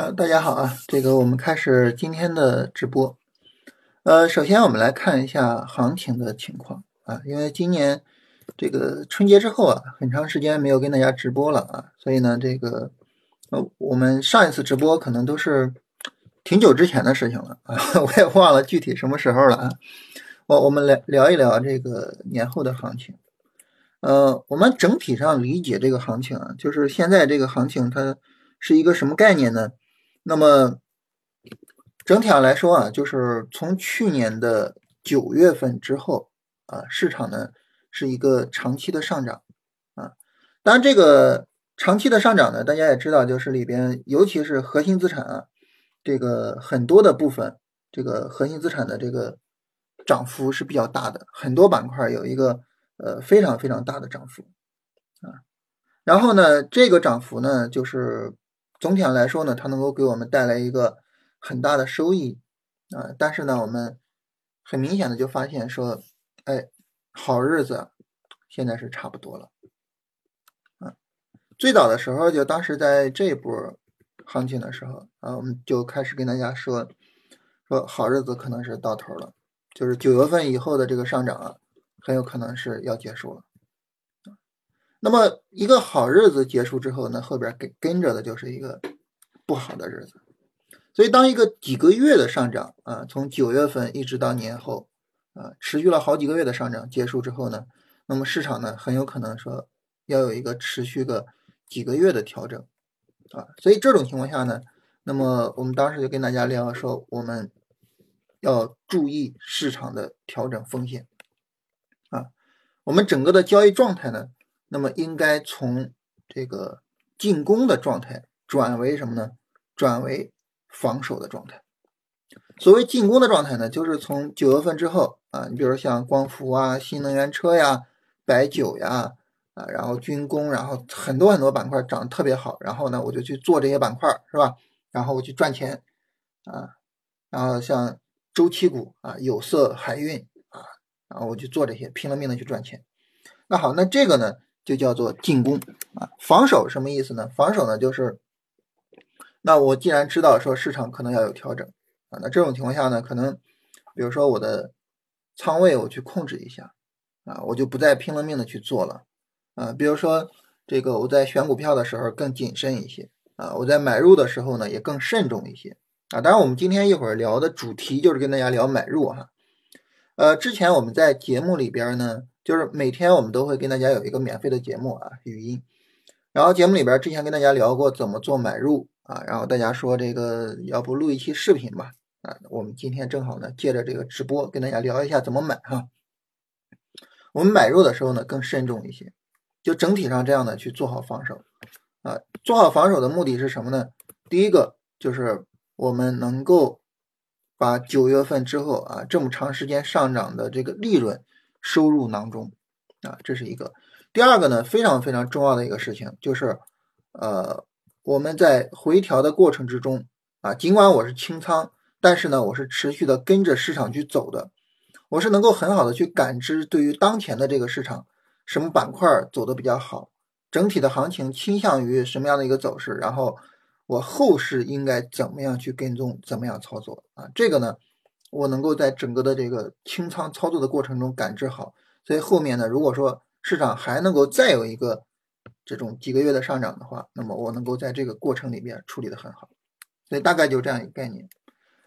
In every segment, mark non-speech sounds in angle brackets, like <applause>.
呃，大家好啊，这个我们开始今天的直播。呃，首先我们来看一下行情的情况啊，因为今年这个春节之后啊，很长时间没有跟大家直播了啊，所以呢，这个呃，我们上一次直播可能都是挺久之前的事情了啊，<laughs> 我也忘了具体什么时候了啊。我我们来聊一聊这个年后的行情。呃，我们整体上理解这个行情啊，就是现在这个行情它是一个什么概念呢？那么整体上来说啊，就是从去年的九月份之后啊，市场呢是一个长期的上涨啊。当然，这个长期的上涨呢，大家也知道，就是里边尤其是核心资产啊，这个很多的部分，这个核心资产的这个涨幅是比较大的，很多板块有一个呃非常非常大的涨幅啊。然后呢，这个涨幅呢，就是。总体上来说呢，它能够给我们带来一个很大的收益啊，但是呢，我们很明显的就发现说，哎，好日子现在是差不多了啊。最早的时候，就当时在这波行情的时候啊，我们就开始跟大家说，说好日子可能是到头了，就是九月份以后的这个上涨啊，很有可能是要结束了。那么一个好日子结束之后呢，后边跟跟着的就是一个不好的日子。所以当一个几个月的上涨啊，从九月份一直到年后啊，持续了好几个月的上涨结束之后呢，那么市场呢很有可能说要有一个持续个几个月的调整啊。所以这种情况下呢，那么我们当时就跟大家聊说，我们要注意市场的调整风险啊。我们整个的交易状态呢。那么应该从这个进攻的状态转为什么呢？转为防守的状态。所谓进攻的状态呢，就是从九月份之后啊，你比如像光伏啊、新能源车呀、白酒呀啊，然后军工，然后很多很多板块涨得特别好，然后呢，我就去做这些板块，是吧？然后我去赚钱啊，然后像周期股啊、有色、海运啊，然后我去做这些，拼了命的去赚钱。那好，那这个呢？就叫做进攻啊，防守什么意思呢？防守呢就是，那我既然知道说市场可能要有调整啊，那这种情况下呢，可能比如说我的仓位我去控制一下啊，我就不再拼了命的去做了啊。比如说这个我在选股票的时候更谨慎一些啊，我在买入的时候呢也更慎重一些啊。当然，我们今天一会儿聊的主题就是跟大家聊买入哈。呃，之前我们在节目里边呢。就是每天我们都会跟大家有一个免费的节目啊，语音。然后节目里边之前跟大家聊过怎么做买入啊，然后大家说这个要不录一期视频吧啊，我们今天正好呢借着这个直播跟大家聊一下怎么买哈。我们买入的时候呢更慎重一些，就整体上这样的去做好防守啊。做好防守的目的是什么呢？第一个就是我们能够把九月份之后啊这么长时间上涨的这个利润。收入囊中啊，这是一个。第二个呢，非常非常重要的一个事情就是，呃，我们在回调的过程之中啊，尽管我是清仓，但是呢，我是持续的跟着市场去走的，我是能够很好的去感知对于当前的这个市场什么板块走的比较好，整体的行情倾向于什么样的一个走势，然后我后市应该怎么样去跟踪，怎么样操作啊？这个呢？我能够在整个的这个清仓操作的过程中感知好，所以后面呢，如果说市场还能够再有一个这种几个月的上涨的话，那么我能够在这个过程里面处理的很好，所以大概就这样一个概念。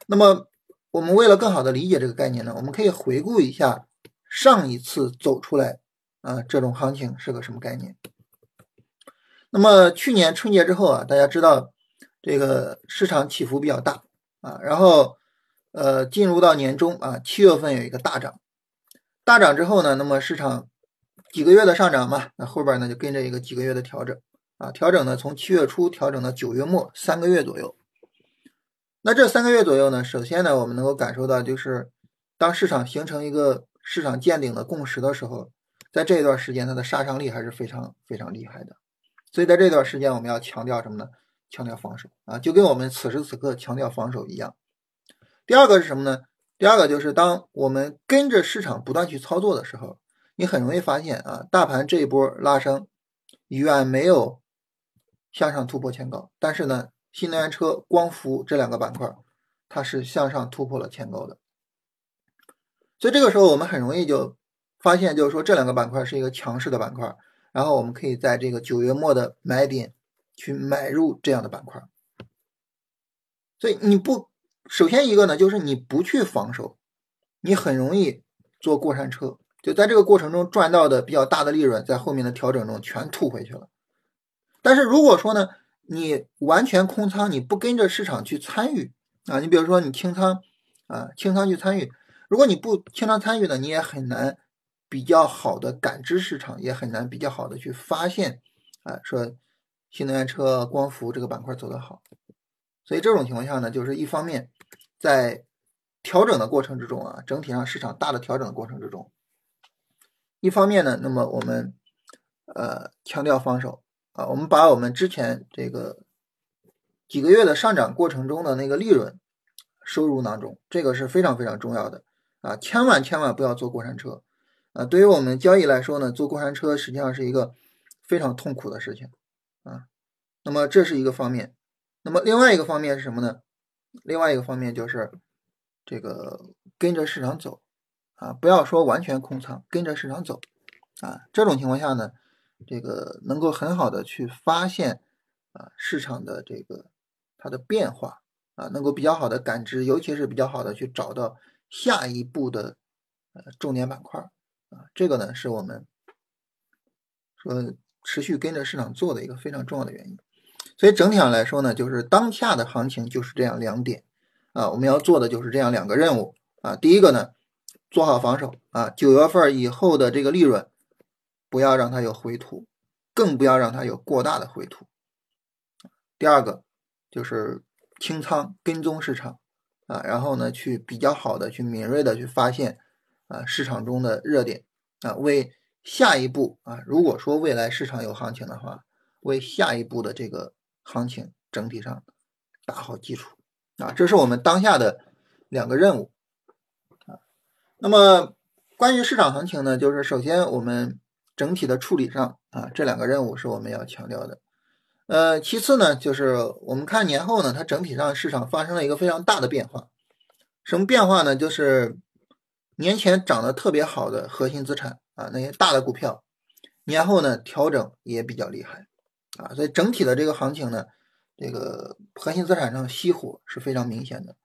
那么我们为了更好的理解这个概念呢，我们可以回顾一下上一次走出来啊这种行情是个什么概念。那么去年春节之后啊，大家知道这个市场起伏比较大啊，然后。呃，进入到年中啊，七月份有一个大涨，大涨之后呢，那么市场几个月的上涨嘛，那后边呢就跟着一个几个月的调整啊，调整呢从七月初调整到九月末，三个月左右。那这三个月左右呢，首先呢，我们能够感受到就是当市场形成一个市场见顶的共识的时候，在这一段时间它的杀伤力还是非常非常厉害的。所以在这段时间我们要强调什么呢？强调防守啊，就跟我们此时此刻强调防守一样。第二个是什么呢？第二个就是当我们跟着市场不断去操作的时候，你很容易发现啊，大盘这一波拉升远没有向上突破前高，但是呢，新能源车、光伏这两个板块，它是向上突破了前高的。所以这个时候我们很容易就发现，就是说这两个板块是一个强势的板块，然后我们可以在这个九月末的买点去买入这样的板块。所以你不，首先一个呢，就是你不去防守，你很容易坐过山车，就在这个过程中赚到的比较大的利润，在后面的调整中全吐回去了。但是如果说呢，你完全空仓，你不跟着市场去参与啊，你比如说你清仓啊，清仓去参与，如果你不清仓参与呢，你也很难比较好的感知市场，也很难比较好的去发现啊，说新能源车、光伏这个板块走得好。所以这种情况下呢，就是一方面在调整的过程之中啊，整体上市场大的调整的过程之中，一方面呢，那么我们呃强调防守。啊，我们把我们之前这个几个月的上涨过程中的那个利润收入囊中，这个是非常非常重要的啊！千万千万不要坐过山车啊！对于我们交易来说呢，坐过山车实际上是一个非常痛苦的事情啊。那么这是一个方面，那么另外一个方面是什么呢？另外一个方面就是这个跟着市场走啊，不要说完全空仓，跟着市场走啊。这种情况下呢？这个能够很好的去发现啊市场的这个它的变化啊，能够比较好的感知，尤其是比较好的去找到下一步的呃重点板块啊，这个呢是我们说持续跟着市场做的一个非常重要的原因。所以整体上来说呢，就是当下的行情就是这样两点啊，我们要做的就是这样两个任务啊。第一个呢，做好防守啊，九月份以后的这个利润。不要让它有回吐，更不要让它有过大的回吐。第二个就是清仓跟踪市场啊，然后呢去比较好的去敏锐的去发现啊市场中的热点啊，为下一步啊，如果说未来市场有行情的话，为下一步的这个行情整体上打好基础啊，这是我们当下的两个任务啊。那么关于市场行情呢，就是首先我们。整体的处理上啊，这两个任务是我们要强调的。呃，其次呢，就是我们看年后呢，它整体上市场发生了一个非常大的变化。什么变化呢？就是年前涨得特别好的核心资产啊，那些大的股票，年后呢调整也比较厉害啊。所以整体的这个行情呢，这个核心资产上熄火是非常明显的。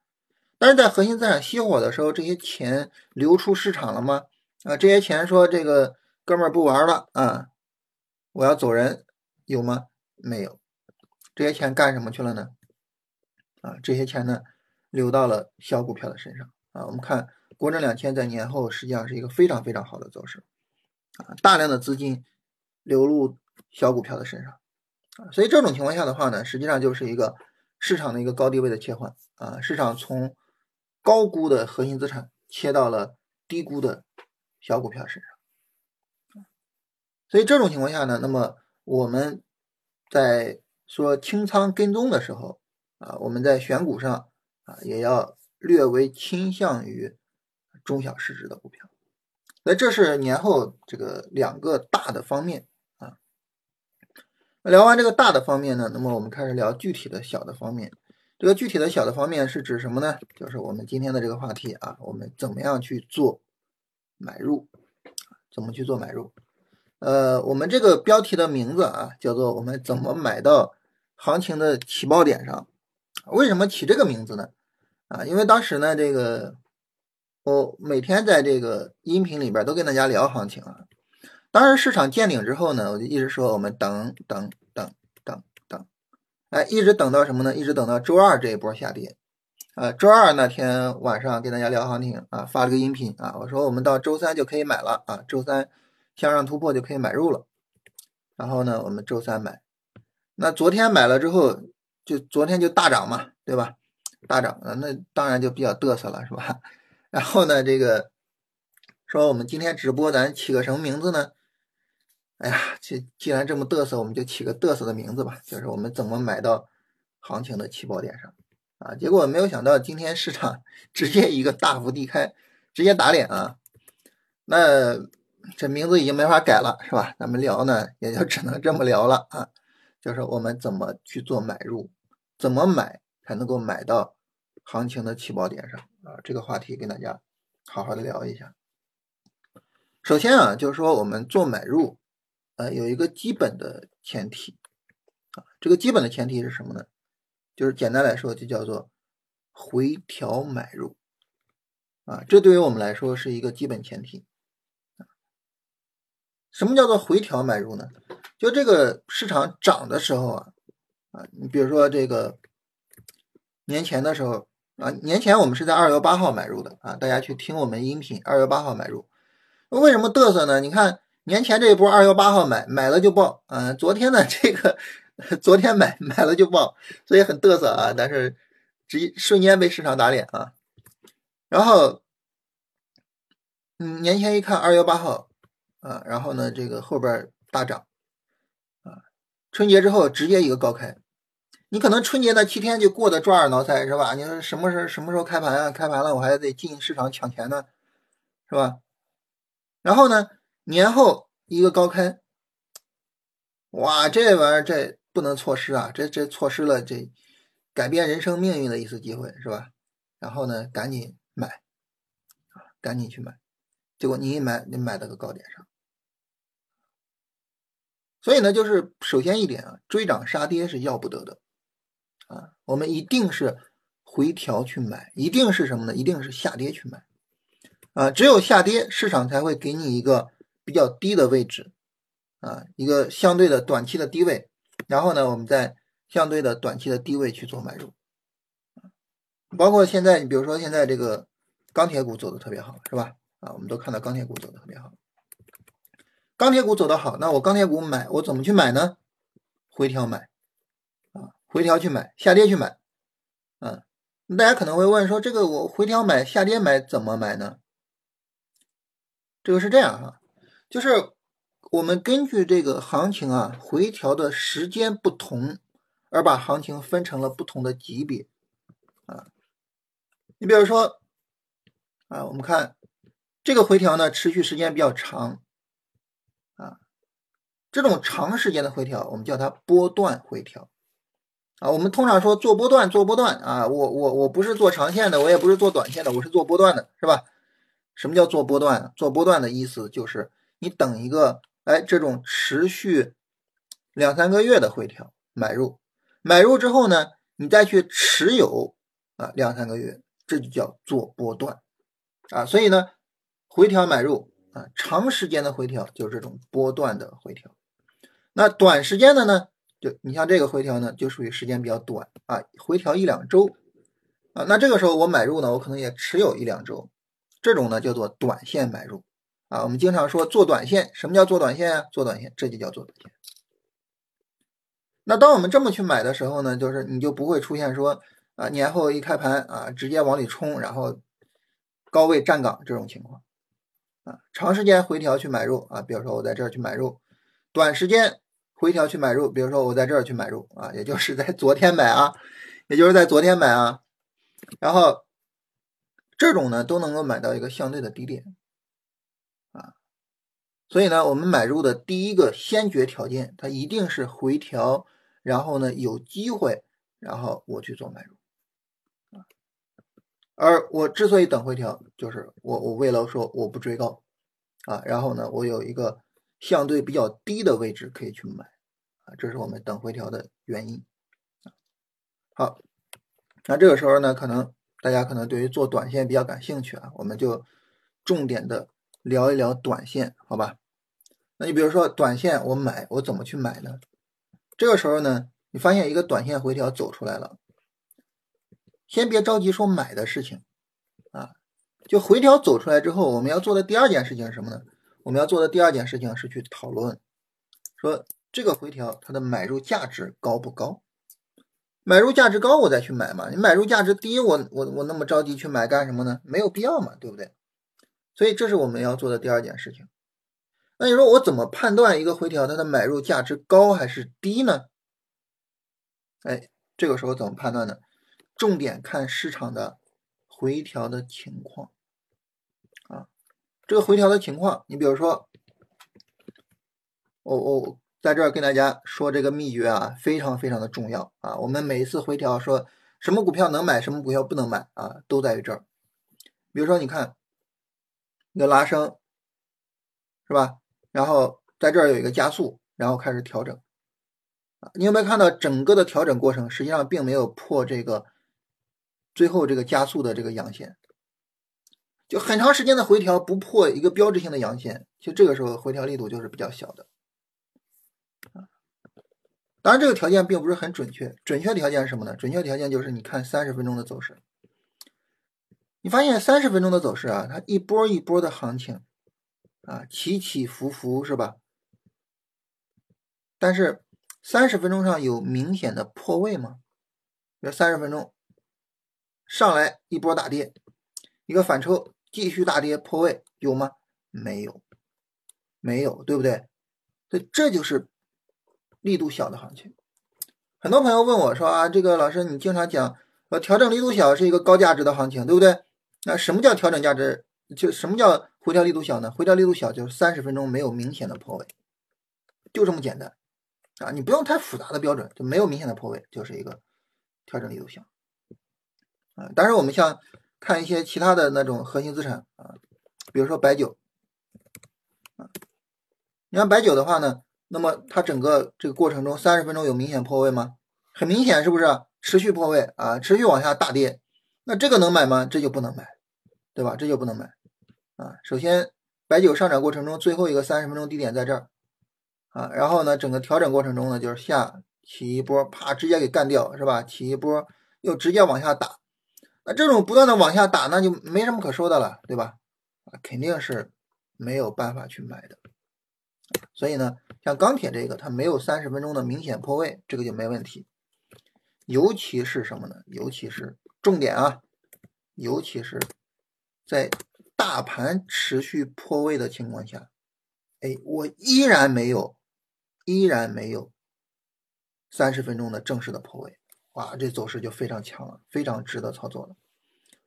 但是在核心资产熄火的时候，这些钱流出市场了吗？啊，这些钱说这个。哥们儿不玩了啊！我要走人，有吗？没有。这些钱干什么去了呢？啊，这些钱呢，流到了小股票的身上啊。我们看国证两千在年后实际上是一个非常非常好的走势啊，大量的资金流入小股票的身上。所以这种情况下的话呢，实际上就是一个市场的一个高低位的切换啊，市场从高估的核心资产切到了低估的小股票身上。所以这种情况下呢，那么我们在说清仓跟踪的时候啊，我们在选股上啊，也要略微倾向于中小市值的股票。那这是年后这个两个大的方面。聊完这个大的方面呢，那么我们开始聊具体的小的方面。这个具体的小的方面是指什么呢？就是我们今天的这个话题啊，我们怎么样去做买入？怎么去做买入？呃，我们这个标题的名字啊，叫做“我们怎么买到行情的起爆点上”。为什么起这个名字呢？啊，因为当时呢，这个我每天在这个音频里边都跟大家聊行情啊。当时市场见顶之后呢，我就一直说我们等等等等等，哎，一直等到什么呢？一直等到周二这一波下跌。啊，周二那天晚上跟大家聊行情啊，发了个音频啊，我说我们到周三就可以买了啊，周三。向上突破就可以买入了，然后呢，我们周三买，那昨天买了之后，就昨天就大涨嘛，对吧？大涨啊，那当然就比较嘚瑟了，是吧？<laughs> 然后呢，这个说我们今天直播咱起个什么名字呢？哎呀，既既然这么嘚瑟，我们就起个嘚瑟的名字吧，就是我们怎么买到行情的起爆点上啊？结果没有想到今天市场 <laughs> 直接一个大幅低开，直接打脸啊！那。这名字已经没法改了，是吧？咱们聊呢，也就只能这么聊了啊。就是我们怎么去做买入，怎么买才能够买到行情的起爆点上啊？这个话题跟大家好好的聊一下。首先啊，就是说我们做买入，呃，有一个基本的前提啊，这个基本的前提是什么呢？就是简单来说，就叫做回调买入啊，这对于我们来说是一个基本前提。什么叫做回调买入呢？就这个市场涨的时候啊，啊，你比如说这个年前的时候啊，年前我们是在二月八号买入的啊，大家去听我们音频，二月八号买入。为什么嘚瑟呢？你看年前这一波二月八号买，买了就爆，嗯，昨天呢这个 <laughs> 昨天买买了就爆，所以很嘚瑟啊，但是直瞬间被市场打脸啊。然后，嗯，年前一看二月八号。啊，然后呢，这个后边大涨，啊，春节之后直接一个高开，你可能春节那七天就过得抓耳挠腮，是吧？你说什么时候什么时候开盘啊？开盘了我还得进市场抢钱呢，是吧？然后呢，年后一个高开，哇，这玩意儿这不能错失啊！这这错失了这改变人生命运的一次机会，是吧？然后呢，赶紧买，赶紧去买，结果你一买，你买到个高点上。所以呢，就是首先一点啊，追涨杀跌是要不得的啊，我们一定是回调去买，一定是什么呢？一定是下跌去买啊，只有下跌，市场才会给你一个比较低的位置啊，一个相对的短期的低位，然后呢，我们在相对的短期的低位去做买入包括现在，你比如说现在这个钢铁股走的特别好，是吧？啊，我们都看到钢铁股走的特别好。钢铁股走得好，那我钢铁股买，我怎么去买呢？回调买，啊，回调去买，下跌去买，嗯，大家可能会问说，这个我回调买，下跌买怎么买呢？这个是这样哈，就是我们根据这个行情啊回调的时间不同，而把行情分成了不同的级别，啊，你比如说，啊，我们看这个回调呢，持续时间比较长啊。这种长时间的回调，我们叫它波段回调啊。我们通常说做波段，做波段啊。我我我不是做长线的，我也不是做短线的，我是做波段的，是吧？什么叫做波段？做波段的意思就是你等一个哎这种持续两三个月的回调买入，买入之后呢，你再去持有啊两三个月，这就叫做波段啊。所以呢，回调买入啊，长时间的回调就是这种波段的回调。那短时间的呢，就你像这个回调呢，就属于时间比较短啊，回调一两周啊，那这个时候我买入呢，我可能也持有一两周，这种呢叫做短线买入啊。我们经常说做短线，什么叫做短线啊？做短线，这就叫做短线。那当我们这么去买的时候呢，就是你就不会出现说啊年后一开盘啊直接往里冲，然后高位站岗这种情况啊。长时间回调去买入啊，比如说我在这儿去买入，短时间。回调去买入，比如说我在这儿去买入啊，也就是在昨天买啊，也就是在昨天买啊，然后这种呢都能够买到一个相对的低点，所以呢，我们买入的第一个先决条件，它一定是回调，然后呢有机会，然后我去做买入啊，而我之所以等回调，就是我我为了说我不追高啊，然后呢我有一个。相对比较低的位置可以去买啊，这是我们等回调的原因。好，那这个时候呢，可能大家可能对于做短线比较感兴趣啊，我们就重点的聊一聊短线，好吧？那你比如说短线我买，我怎么去买呢？这个时候呢，你发现一个短线回调走出来了，先别着急说买的事情啊，就回调走出来之后，我们要做的第二件事情是什么呢？我们要做的第二件事情是去讨论，说这个回调它的买入价值高不高？买入价值高我再去买嘛？你买入价值低，我我我那么着急去买干什么呢？没有必要嘛，对不对？所以这是我们要做的第二件事情。那你说我怎么判断一个回调它的买入价值高还是低呢？哎，这个时候怎么判断呢？重点看市场的回调的情况啊。这个回调的情况，你比如说，我我在这儿跟大家说这个秘诀啊，非常非常的重要啊。我们每一次回调说什么股票能买，什么股票不能买啊，都在于这儿。比如说，你看一个拉升，是吧？然后在这儿有一个加速，然后开始调整。你有没有看到整个的调整过程，实际上并没有破这个最后这个加速的这个阳线，就很长时间的回调不破一个标志性的阳线，其实这个时候回调力度就是比较小的。当然，这个条件并不是很准确，准确条件是什么呢？准确条件就是你看三十分钟的走势。你发现三十分钟的走势啊，它一波一波的行情啊，起起伏伏是吧？但是三十分钟上有明显的破位吗？比如三十分钟上来一波大跌，一个反抽继续大跌破位有吗？没有，没有，对不对？所以这就是力度小的行情。很多朋友问我说啊，这个老师你经常讲呃调整力度小是一个高价值的行情，对不对？那什么叫调整价值？就什么叫回调力度小呢？回调力度小就是三十分钟没有明显的破位，就这么简单啊！你不用太复杂的标准，就没有明显的破位就是一个调整力度小啊。当然，我们像看一些其他的那种核心资产啊，比如说白酒啊，你看白酒的话呢，那么它整个这个过程中三十分钟有明显破位吗？很明显，是不是持续破位啊？持续往下大跌。那这个能买吗？这就不能买，对吧？这就不能买啊！首先，白酒上涨过程中最后一个三十分钟低点在这儿啊，然后呢，整个调整过程中呢，就是下起一波，啪，直接给干掉，是吧？起一波又直接往下打，那这种不断的往下打，那就没什么可说的了，对吧？啊，肯定是没有办法去买的。所以呢，像钢铁这个，它没有三十分钟的明显破位，这个就没问题。尤其是什么呢？尤其是。重点啊，尤其是在大盘持续破位的情况下，哎，我依然没有，依然没有三十分钟的正式的破位，哇，这走势就非常强了，非常值得操作了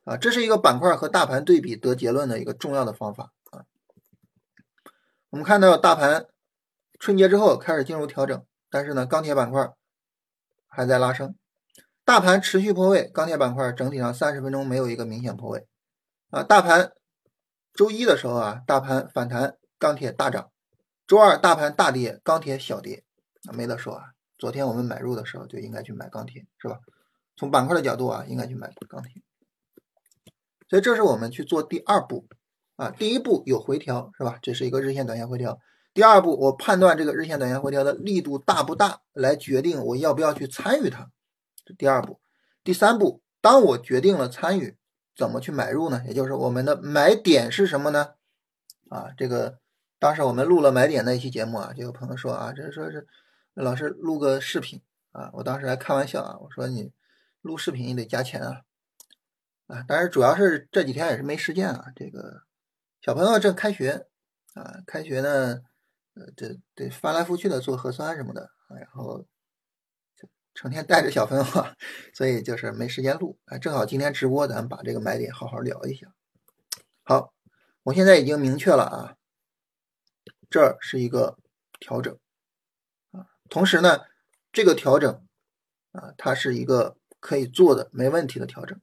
啊！这是一个板块和大盘对比得结论的一个重要的方法啊。我们看到大盘春节之后开始进入调整，但是呢，钢铁板块还在拉升。大盘持续破位，钢铁板块整体上三十分钟没有一个明显破位啊。大盘周一的时候啊，大盘反弹，钢铁大涨；周二大盘大跌，钢铁小跌，没得说啊。昨天我们买入的时候就应该去买钢铁，是吧？从板块的角度啊，应该去买钢铁。所以这是我们去做第二步啊。第一步有回调，是吧？这是一个日线、短线回调。第二步，我判断这个日线、短线回调的力度大不大，来决定我要不要去参与它。这第二步，第三步，当我决定了参与，怎么去买入呢？也就是我们的买点是什么呢？啊，这个当时我们录了买点那一期节目啊，就有朋友说啊，这说是老师录个视频啊，我当时还开玩笑啊，我说你录视频得加钱啊，啊，但是主要是这几天也是没时间啊，这个小朋友正开学啊，开学呢，呃，这得翻来覆去的做核酸什么的啊，然后。成天带着小朋友，所以就是没时间录。哎，正好今天直播，咱们把这个买点好好聊一下。好，我现在已经明确了啊，这是一个调整啊。同时呢，这个调整啊，它是一个可以做的、没问题的调整。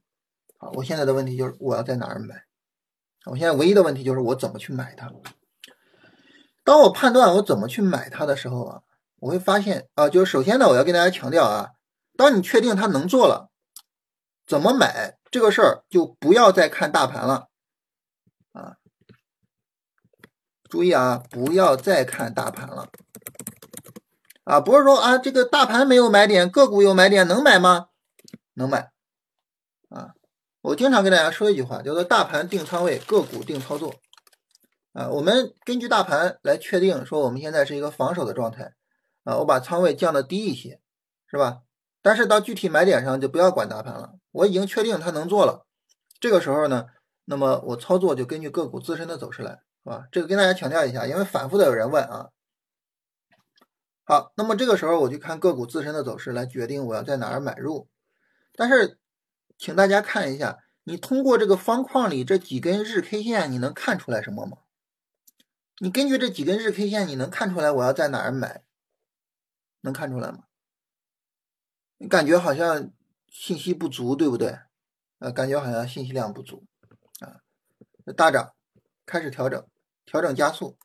啊，我现在的问题就是我要在哪儿买？我现在唯一的问题就是我怎么去买它？当我判断我怎么去买它的时候啊。我会发现啊，就是首先呢，我要跟大家强调啊，当你确定它能做了，怎么买这个事儿，就不要再看大盘了啊！注意啊，不要再看大盘了啊！不是说啊，这个大盘没有买点，个股有买点，能买吗？能买啊！我经常跟大家说一句话，叫做“大盘定仓位，个股定操作”啊。我们根据大盘来确定说，我们现在是一个防守的状态。啊，我把仓位降的低一些，是吧？但是到具体买点上就不要管大盘了。我已经确定它能做了，这个时候呢，那么我操作就根据个股自身的走势来，是吧？这个跟大家强调一下，因为反复的有人问啊。好，那么这个时候我就看个股自身的走势来决定我要在哪儿买入。但是，请大家看一下，你通过这个方框里这几根日 K 线，你能看出来什么吗？你根据这几根日 K 线，你能看出来我要在哪儿买？能看出来吗？你感觉好像信息不足，对不对？呃，感觉好像信息量不足啊。大涨开始调整，调整加速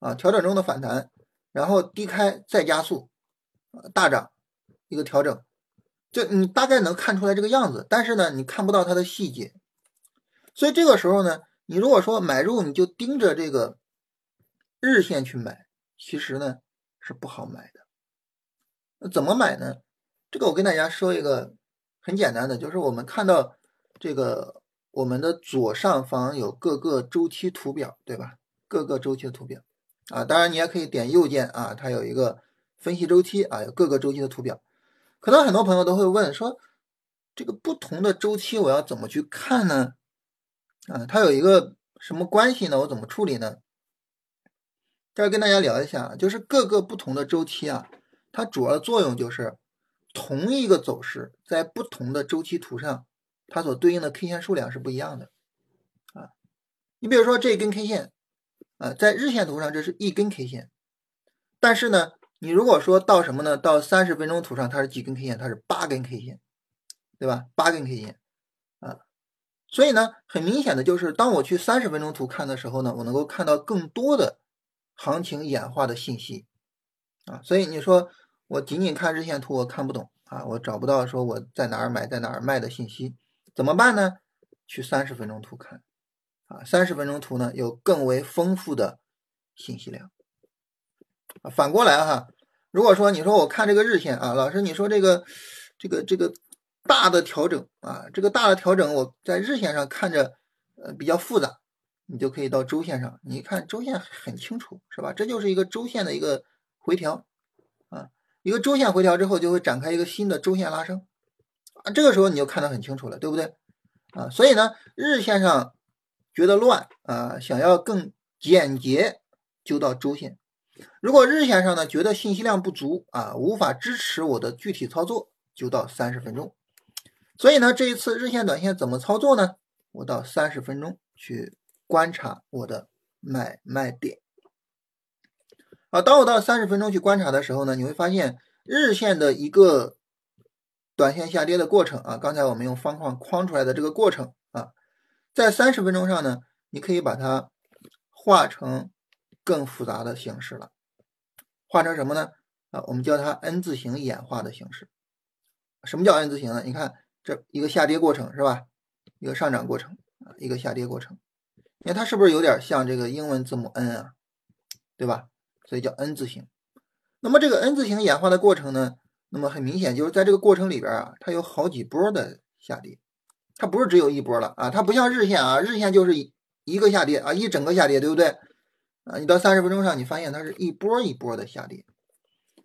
啊，调整中的反弹，然后低开再加速，大涨一个调整，就你大概能看出来这个样子，但是呢，你看不到它的细节。所以这个时候呢，你如果说买入，你就盯着这个日线去买，其实呢是不好买的。那怎么买呢？这个我跟大家说一个很简单的，就是我们看到这个我们的左上方有各个周期图表，对吧？各个周期的图表啊，当然你也可以点右键啊，它有一个分析周期啊，有各个周期的图表。可能很多朋友都会问说，这个不同的周期我要怎么去看呢？啊，它有一个什么关系呢？我怎么处理呢？这儿跟大家聊一下，就是各个不同的周期啊，它主要作用就是同一个走势在不同的周期图上，它所对应的 K 线数量是不一样的啊。你比如说这根 K 线啊，在日线图上这是一根 K 线，但是呢，你如果说到什么呢？到三十分钟图上它是几根 K 线？它是八根 K 线，对吧？八根 K 线啊。所以呢，很明显的就是，当我去三十分钟图看的时候呢，我能够看到更多的行情演化的信息啊。所以你说我仅仅看日线图，我看不懂啊，我找不到说我在哪儿买，在哪儿卖的信息，怎么办呢？去三十分钟图看啊，三十分钟图呢有更为丰富的信息量啊。反过来哈，如果说你说我看这个日线啊，老师你说这个这个这个。大的调整啊，这个大的调整我在日线上看着呃比较复杂，你就可以到周线上，你看周线很清楚是吧？这就是一个周线的一个回调，一个周线回调之后就会展开一个新的周线拉升啊，这个时候你就看得很清楚了，对不对啊？所以呢，日线上觉得乱啊，想要更简洁就到周线，如果日线上呢觉得信息量不足啊，无法支持我的具体操作，就到三十分钟。所以呢，这一次日线、短线怎么操作呢？我到三十分钟去观察我的买卖点。啊，当我到三十分钟去观察的时候呢，你会发现日线的一个短线下跌的过程啊，刚才我们用方框框出来的这个过程啊，在三十分钟上呢，你可以把它画成更复杂的形式了，画成什么呢？啊，我们叫它 N 字形演化的形式。什么叫 N 字形呢？你看。这一个下跌过程是吧？一个上涨过程啊，一个下跌过程。你看它是不是有点像这个英文字母 N 啊？对吧？所以叫 N 字形。那么这个 N 字形演化的过程呢？那么很明显就是在这个过程里边啊，它有好几波的下跌，它不是只有一波了啊，它不像日线啊，日线就是一个下跌啊，一整个下跌，对不对？啊，你到三十分钟上，你发现它是一波一波的下跌。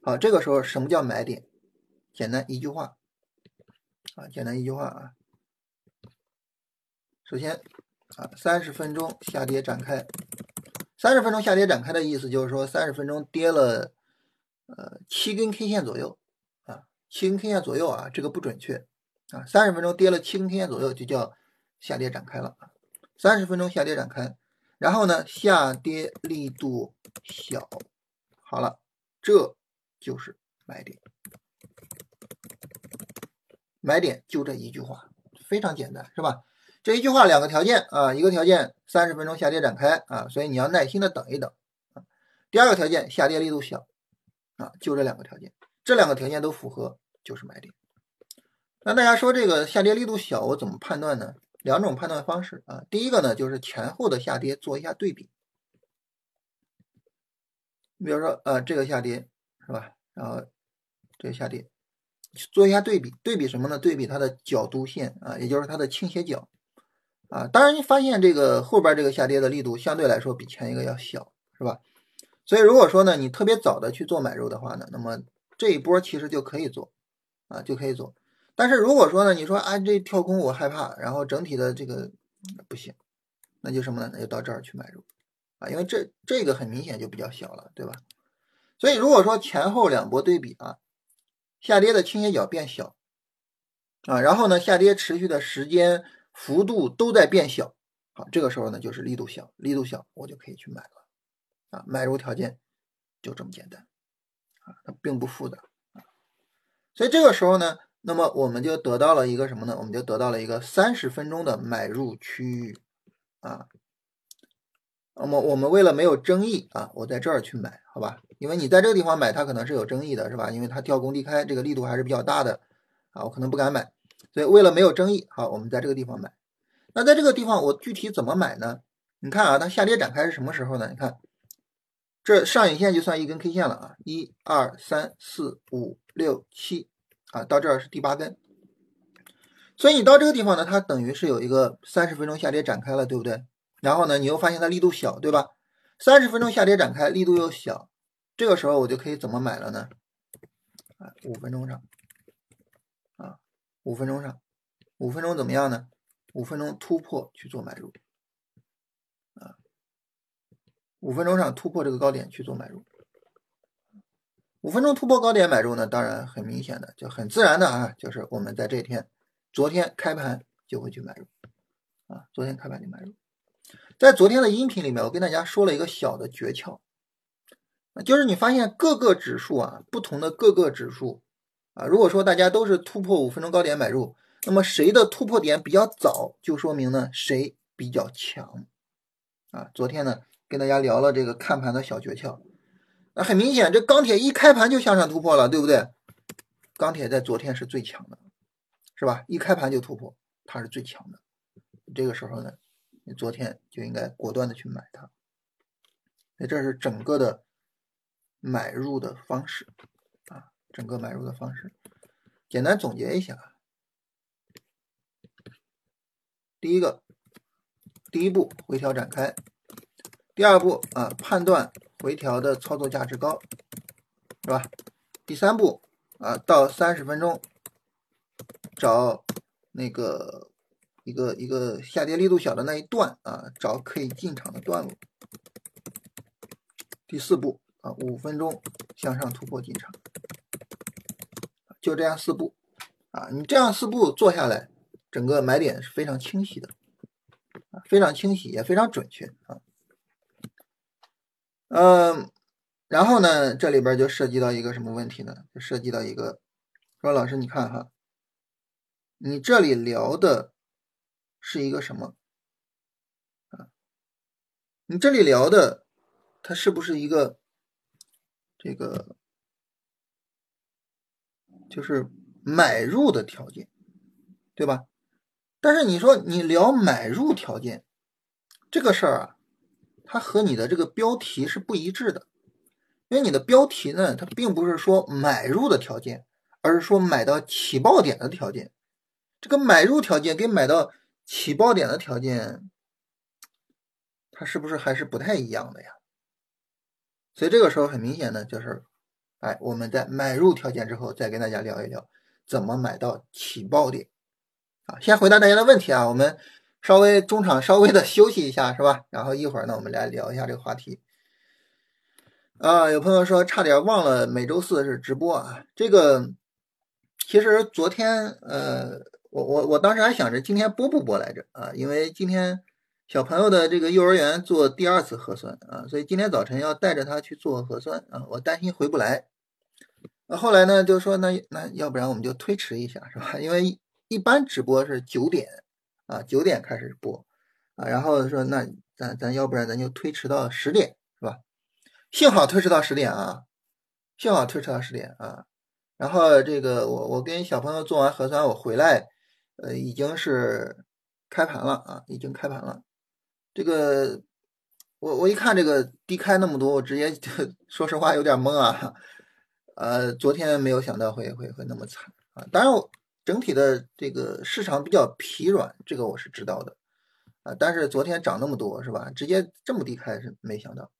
好，这个时候什么叫买点？简单一句话。啊，简单一句话啊。首先啊，三十分钟下跌展开，三十分钟下跌展开的意思就是说，三十分钟跌了呃七根 K 线左右啊，七根 K 线左右啊，这个不准确啊，三十分钟跌了七根 K 线左右就叫下跌展开了啊。三十分钟下跌展开，然后呢，下跌力度小，好了，这就是买点。买点就这一句话，非常简单，是吧？这一句话两个条件啊，一个条件三十分钟下跌展开啊，所以你要耐心的等一等。第二个条件下跌力度小啊，就这两个条件，这两个条件都符合就是买点。那大家说这个下跌力度小，我怎么判断呢？两种判断方式啊，第一个呢就是前后的下跌做一下对比，你比如说呃这个下跌是吧？然后这个下跌。做一下对比，对比什么呢？对比它的角度线啊，也就是它的倾斜角啊。当然，你发现这个后边这个下跌的力度相对来说比前一个要小，是吧？所以如果说呢，你特别早的去做买入的话呢，那么这一波其实就可以做啊，就可以做。但是如果说呢，你说啊这跳空我害怕，然后整体的这个不行，那就什么呢？那就到这儿去买入啊，因为这这个很明显就比较小了，对吧？所以如果说前后两波对比啊。下跌的倾斜角变小啊，然后呢，下跌持续的时间幅度都在变小，好，这个时候呢就是力度小，力度小我就可以去买了啊，买入条件就这么简单，啊，它并不复杂啊。所以这个时候呢，那么我们就得到了一个什么呢？我们就得到了一个三十分钟的买入区域啊。那么我们为了没有争议啊，我在这儿去买，好吧？因为你在这个地方买，它可能是有争议的，是吧？因为它跳空低开，这个力度还是比较大的啊，我可能不敢买。所以为了没有争议，好，我们在这个地方买。那在这个地方，我具体怎么买呢？你看啊，它下跌展开是什么时候呢？你看，这上影线就算一根 K 线了啊，一二三四五六七啊，到这儿是第八根。所以你到这个地方呢，它等于是有一个三十分钟下跌展开了，对不对？然后呢，你又发现它力度小，对吧？三十分钟下跌展开，力度又小，这个时候我就可以怎么买了呢？啊，五分钟上，五分钟上，五分钟怎么样呢？五分钟突破去做买入，啊，五分钟上突破这个高点去做买入，五分钟突破高点买入呢，当然很明显的，就很自然的啊，就是我们在这天，昨天开盘就会去买入，啊，昨天开盘就买入。在昨天的音频里面，我跟大家说了一个小的诀窍，就是你发现各个指数啊，不同的各个指数啊，如果说大家都是突破五分钟高点买入，那么谁的突破点比较早，就说明呢谁比较强啊。昨天呢跟大家聊了这个看盘的小诀窍，那很明显，这钢铁一开盘就向上突破了，对不对？钢铁在昨天是最强的，是吧？一开盘就突破，它是最强的。这个时候呢？你昨天就应该果断的去买它，那这是整个的买入的方式，整个买入的方式，简单总结一下，第一个，第一步回调展开，第二步啊判断回调的操作价值高，是吧？第三步啊到三十分钟找那个。一个一个下跌力度小的那一段啊，找可以进场的段落。第四步啊，五分钟向上突破进场，就这样四步啊，你这样四步做下来，整个买点是非常清晰的，非常清晰也非常准确啊。嗯，然后呢，这里边就涉及到一个什么问题呢？就涉及到一个，说老师你看哈，你这里聊的。是一个什么啊？你这里聊的，它是不是一个这个就是买入的条件，对吧？但是你说你聊买入条件这个事儿啊，它和你的这个标题是不一致的，因为你的标题呢，它并不是说买入的条件，而是说买到起爆点的条件。这个买入条件跟买到起爆点的条件，它是不是还是不太一样的呀？所以这个时候很明显的就是，哎，我们在买入条件之后，再跟大家聊一聊怎么买到起爆点。啊，先回答大家的问题啊，我们稍微中场稍微的休息一下，是吧？然后一会儿呢，我们来聊一下这个话题。啊，有朋友说差点忘了每周四是直播啊，这个其实昨天呃。我我我当时还想着今天播不播来着啊，因为今天小朋友的这个幼儿园做第二次核酸啊，所以今天早晨要带着他去做核酸啊，我担心回不来。那后来呢，就说那那要不然我们就推迟一下是吧？因为一般直播是九点啊，九点开始播啊，然后说那咱咱要不然咱就推迟到十点是吧？幸好推迟到十点啊，幸好推迟到十点啊，然后这个我我跟小朋友做完核酸我回来。呃，已经是开盘了啊，已经开盘了。这个我我一看这个低开那么多，我直接就说实话有点懵啊。呃，昨天没有想到会会会那么惨啊。当然，整体的这个市场比较疲软，这个我是知道的啊。但是昨天涨那么多是吧？直接这么低开是没想到，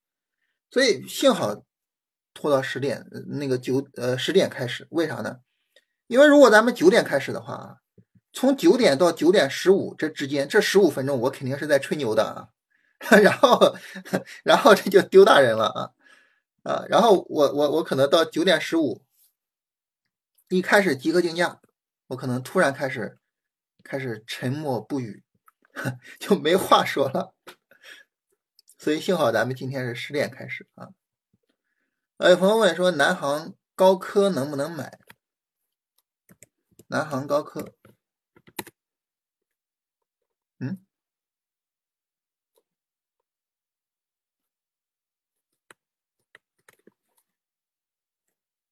所以幸好拖到十点，那个九呃十点开始，为啥呢？因为如果咱们九点开始的话。从九点到九点十五这之间，这十五分钟我肯定是在吹牛的啊，<laughs> 然后，<laughs> 然后这就丢大人了啊啊！然后我我我可能到九点十五，一开始集合竞价，我可能突然开始开始沉默不语，<laughs> 就没话说了。所以幸好咱们今天是十点开始啊。呃，有朋友问说，南航高科能不能买？南航高科，嗯，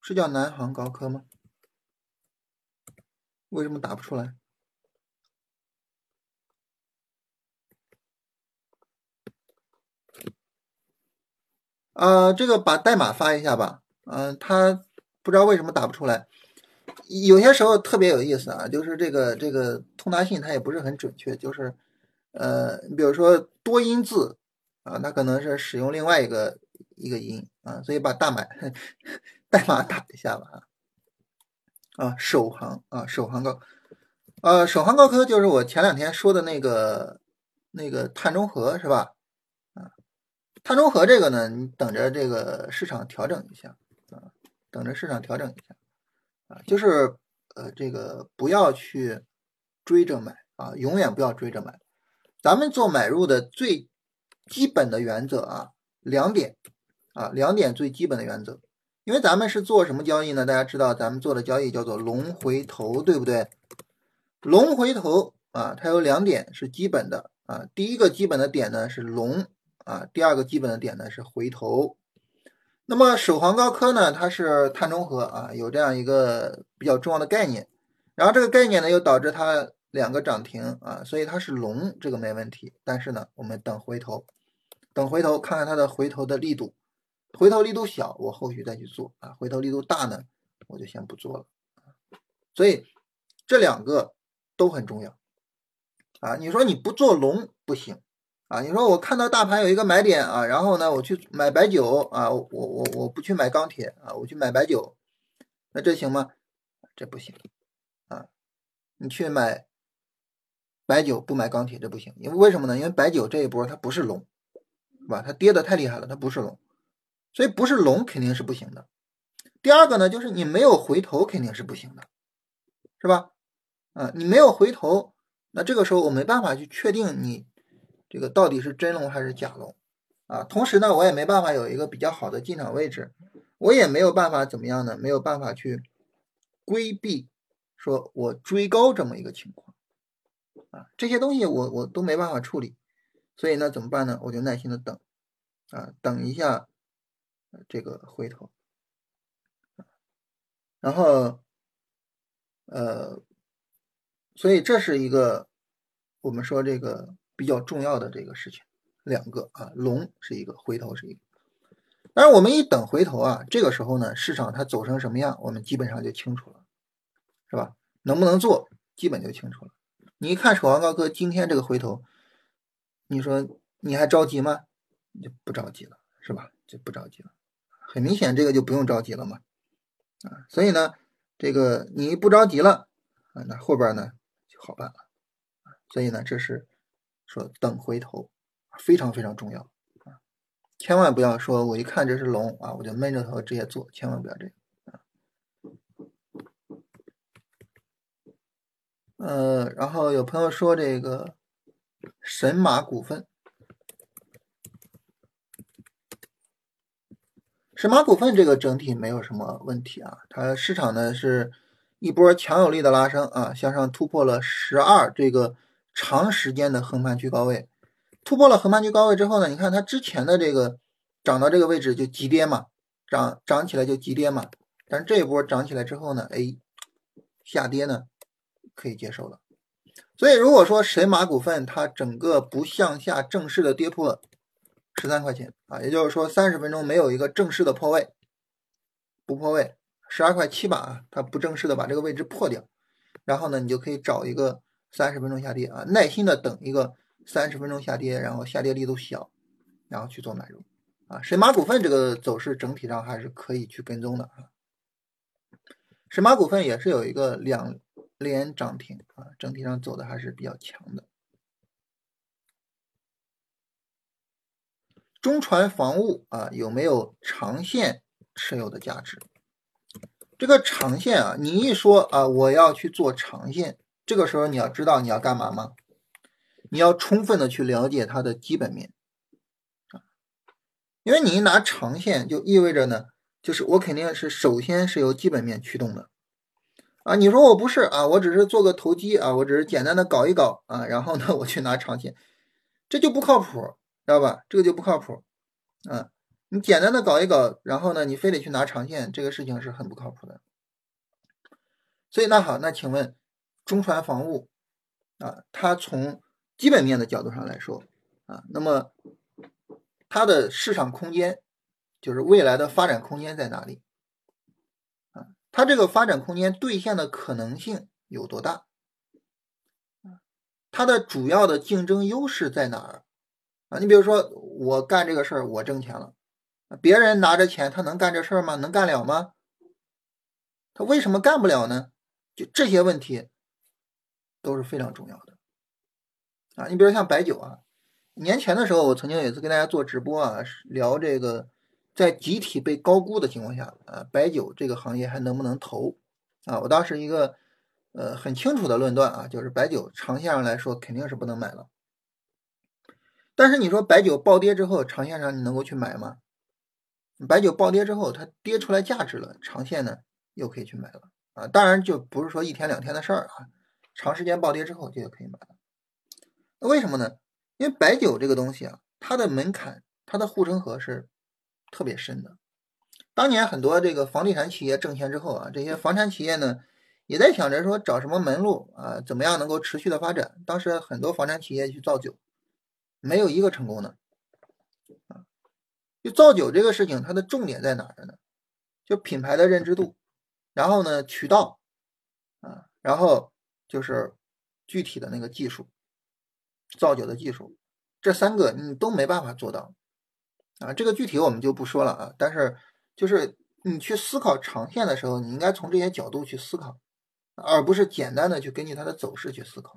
是叫南航高科吗？为什么打不出来？呃，这个把代码发一下吧。嗯，他不知道为什么打不出来。有些时候特别有意思啊，就是这个这个通达信它也不是很准确，就是呃，你比如说多音字啊，它可能是使用另外一个一个音啊，所以把代码 <laughs> 代码打一下吧啊。啊，首航啊，首航高，呃，首航高科就是我前两天说的那个那个碳中和是吧？啊碳中和这个呢，你等着这个市场调整一下啊，等着市场调整一下啊，就是呃这个不要去追着买啊，永远不要追着买。咱们做买入的最基本的原则啊，两点啊，两点最基本的原则。因为咱们是做什么交易呢？大家知道咱们做的交易叫做龙回头，对不对？龙回头啊，它有两点是基本的啊，第一个基本的点呢是龙。啊，第二个基本的点呢是回头。那么首航高科呢，它是碳中和啊，有这样一个比较重要的概念。然后这个概念呢又导致它两个涨停啊，所以它是龙，这个没问题。但是呢，我们等回头，等回头看看它的回头的力度，回头力度小，我后续再去做啊；回头力度大呢，我就先不做了。所以这两个都很重要啊。你说你不做龙不行。啊，你说我看到大盘有一个买点啊，然后呢，我去买白酒啊，我我我不去买钢铁啊，我去买白酒，那这行吗？这不行啊，你去买白酒不买钢铁这不行，因为为什么呢？因为白酒这一波它不是龙，是吧？它跌的太厉害了，它不是龙，所以不是龙肯定是不行的。第二个呢，就是你没有回头肯定是不行的，是吧？啊，你没有回头，那这个时候我没办法去确定你。这个到底是真龙还是假龙啊？同时呢，我也没办法有一个比较好的进场位置，我也没有办法怎么样呢？没有办法去规避说我追高这么一个情况啊，这些东西我我都没办法处理，所以呢，怎么办呢？我就耐心的等啊，等一下这个回头，然后呃，所以这是一个我们说这个。比较重要的这个事情，两个啊，龙是一个，回头是一个。但是我们一等回头啊，这个时候呢，市场它走成什么样，我们基本上就清楚了，是吧？能不能做，基本就清楚了。你一看首航高科今天这个回头，你说你还着急吗？你就不着急了，是吧？就不着急了。很明显，这个就不用着急了嘛，啊，所以呢，这个你不着急了啊，那后边呢就好办了。所以呢，这是。说等回头，非常非常重要啊！千万不要说我一看这是龙啊，我就闷着头直接做，千万不要这样啊！呃，然后有朋友说这个神马股份，神马股份这个整体没有什么问题啊，它市场呢是一波强有力的拉升啊，向上突破了十二这个。长时间的横盘区高位，突破了横盘区高位之后呢，你看它之前的这个涨到这个位置就急跌嘛，涨涨起来就急跌嘛，但是这一波涨起来之后呢，哎，下跌呢可以接受了。所以如果说神马股份它整个不向下正式的跌破十三块钱啊，也就是说三十分钟没有一个正式的破位，不破位十二块七吧，它不正式的把这个位置破掉，然后呢，你就可以找一个。三十分钟下跌啊，耐心的等一个三十分钟下跌，然后下跌力度小，然后去做买入啊。神马股份这个走势整体上还是可以去跟踪的啊。神马股份也是有一个两连涨停啊，整体上走的还是比较强的。中船防务啊，有没有长线持有的价值？这个长线啊，你一说啊，我要去做长线。这个时候你要知道你要干嘛吗？你要充分的去了解它的基本面啊，因为你一拿长线就意味着呢，就是我肯定是首先是由基本面驱动的啊。你说我不是啊，我只是做个投机啊，我只是简单的搞一搞啊，然后呢我去拿长线，这就不靠谱，知道吧？这个就不靠谱啊。你简单的搞一搞，然后呢你非得去拿长线，这个事情是很不靠谱的。所以那好，那请问中船防务啊，它从基本面的角度上来说啊，那么它的市场空间。就是未来的发展空间在哪里？啊，它这个发展空间兑现的可能性有多大？它的主要的竞争优势在哪儿？啊，你比如说我干这个事儿，我挣钱了，别人拿着钱他能干这事儿吗？能干了吗？他为什么干不了呢？就这些问题都是非常重要的。啊，你比如像白酒啊，年前的时候我曾经有一次跟大家做直播啊，聊这个。在集体被高估的情况下，啊，白酒这个行业还能不能投？啊，我当时一个呃很清楚的论断啊，就是白酒长线上来说肯定是不能买了。但是你说白酒暴跌之后，长线上你能够去买吗？白酒暴跌之后，它跌出来价值了，长线呢又可以去买了啊。当然就不是说一天两天的事儿啊，长时间暴跌之后就可以买了。那为什么呢？因为白酒这个东西啊，它的门槛，它的护城河是。特别深的，当年很多这个房地产企业挣钱之后啊，这些房产企业呢也在想着说找什么门路啊，怎么样能够持续的发展。当时很多房产企业去造酒，没有一个成功的啊。就造酒这个事情，它的重点在哪儿呢？就品牌的认知度，然后呢渠道啊，然后就是具体的那个技术，造酒的技术，这三个你都没办法做到。啊，这个具体我们就不说了啊。但是，就是你去思考长线的时候，你应该从这些角度去思考，而不是简单的去根据它的走势去思考。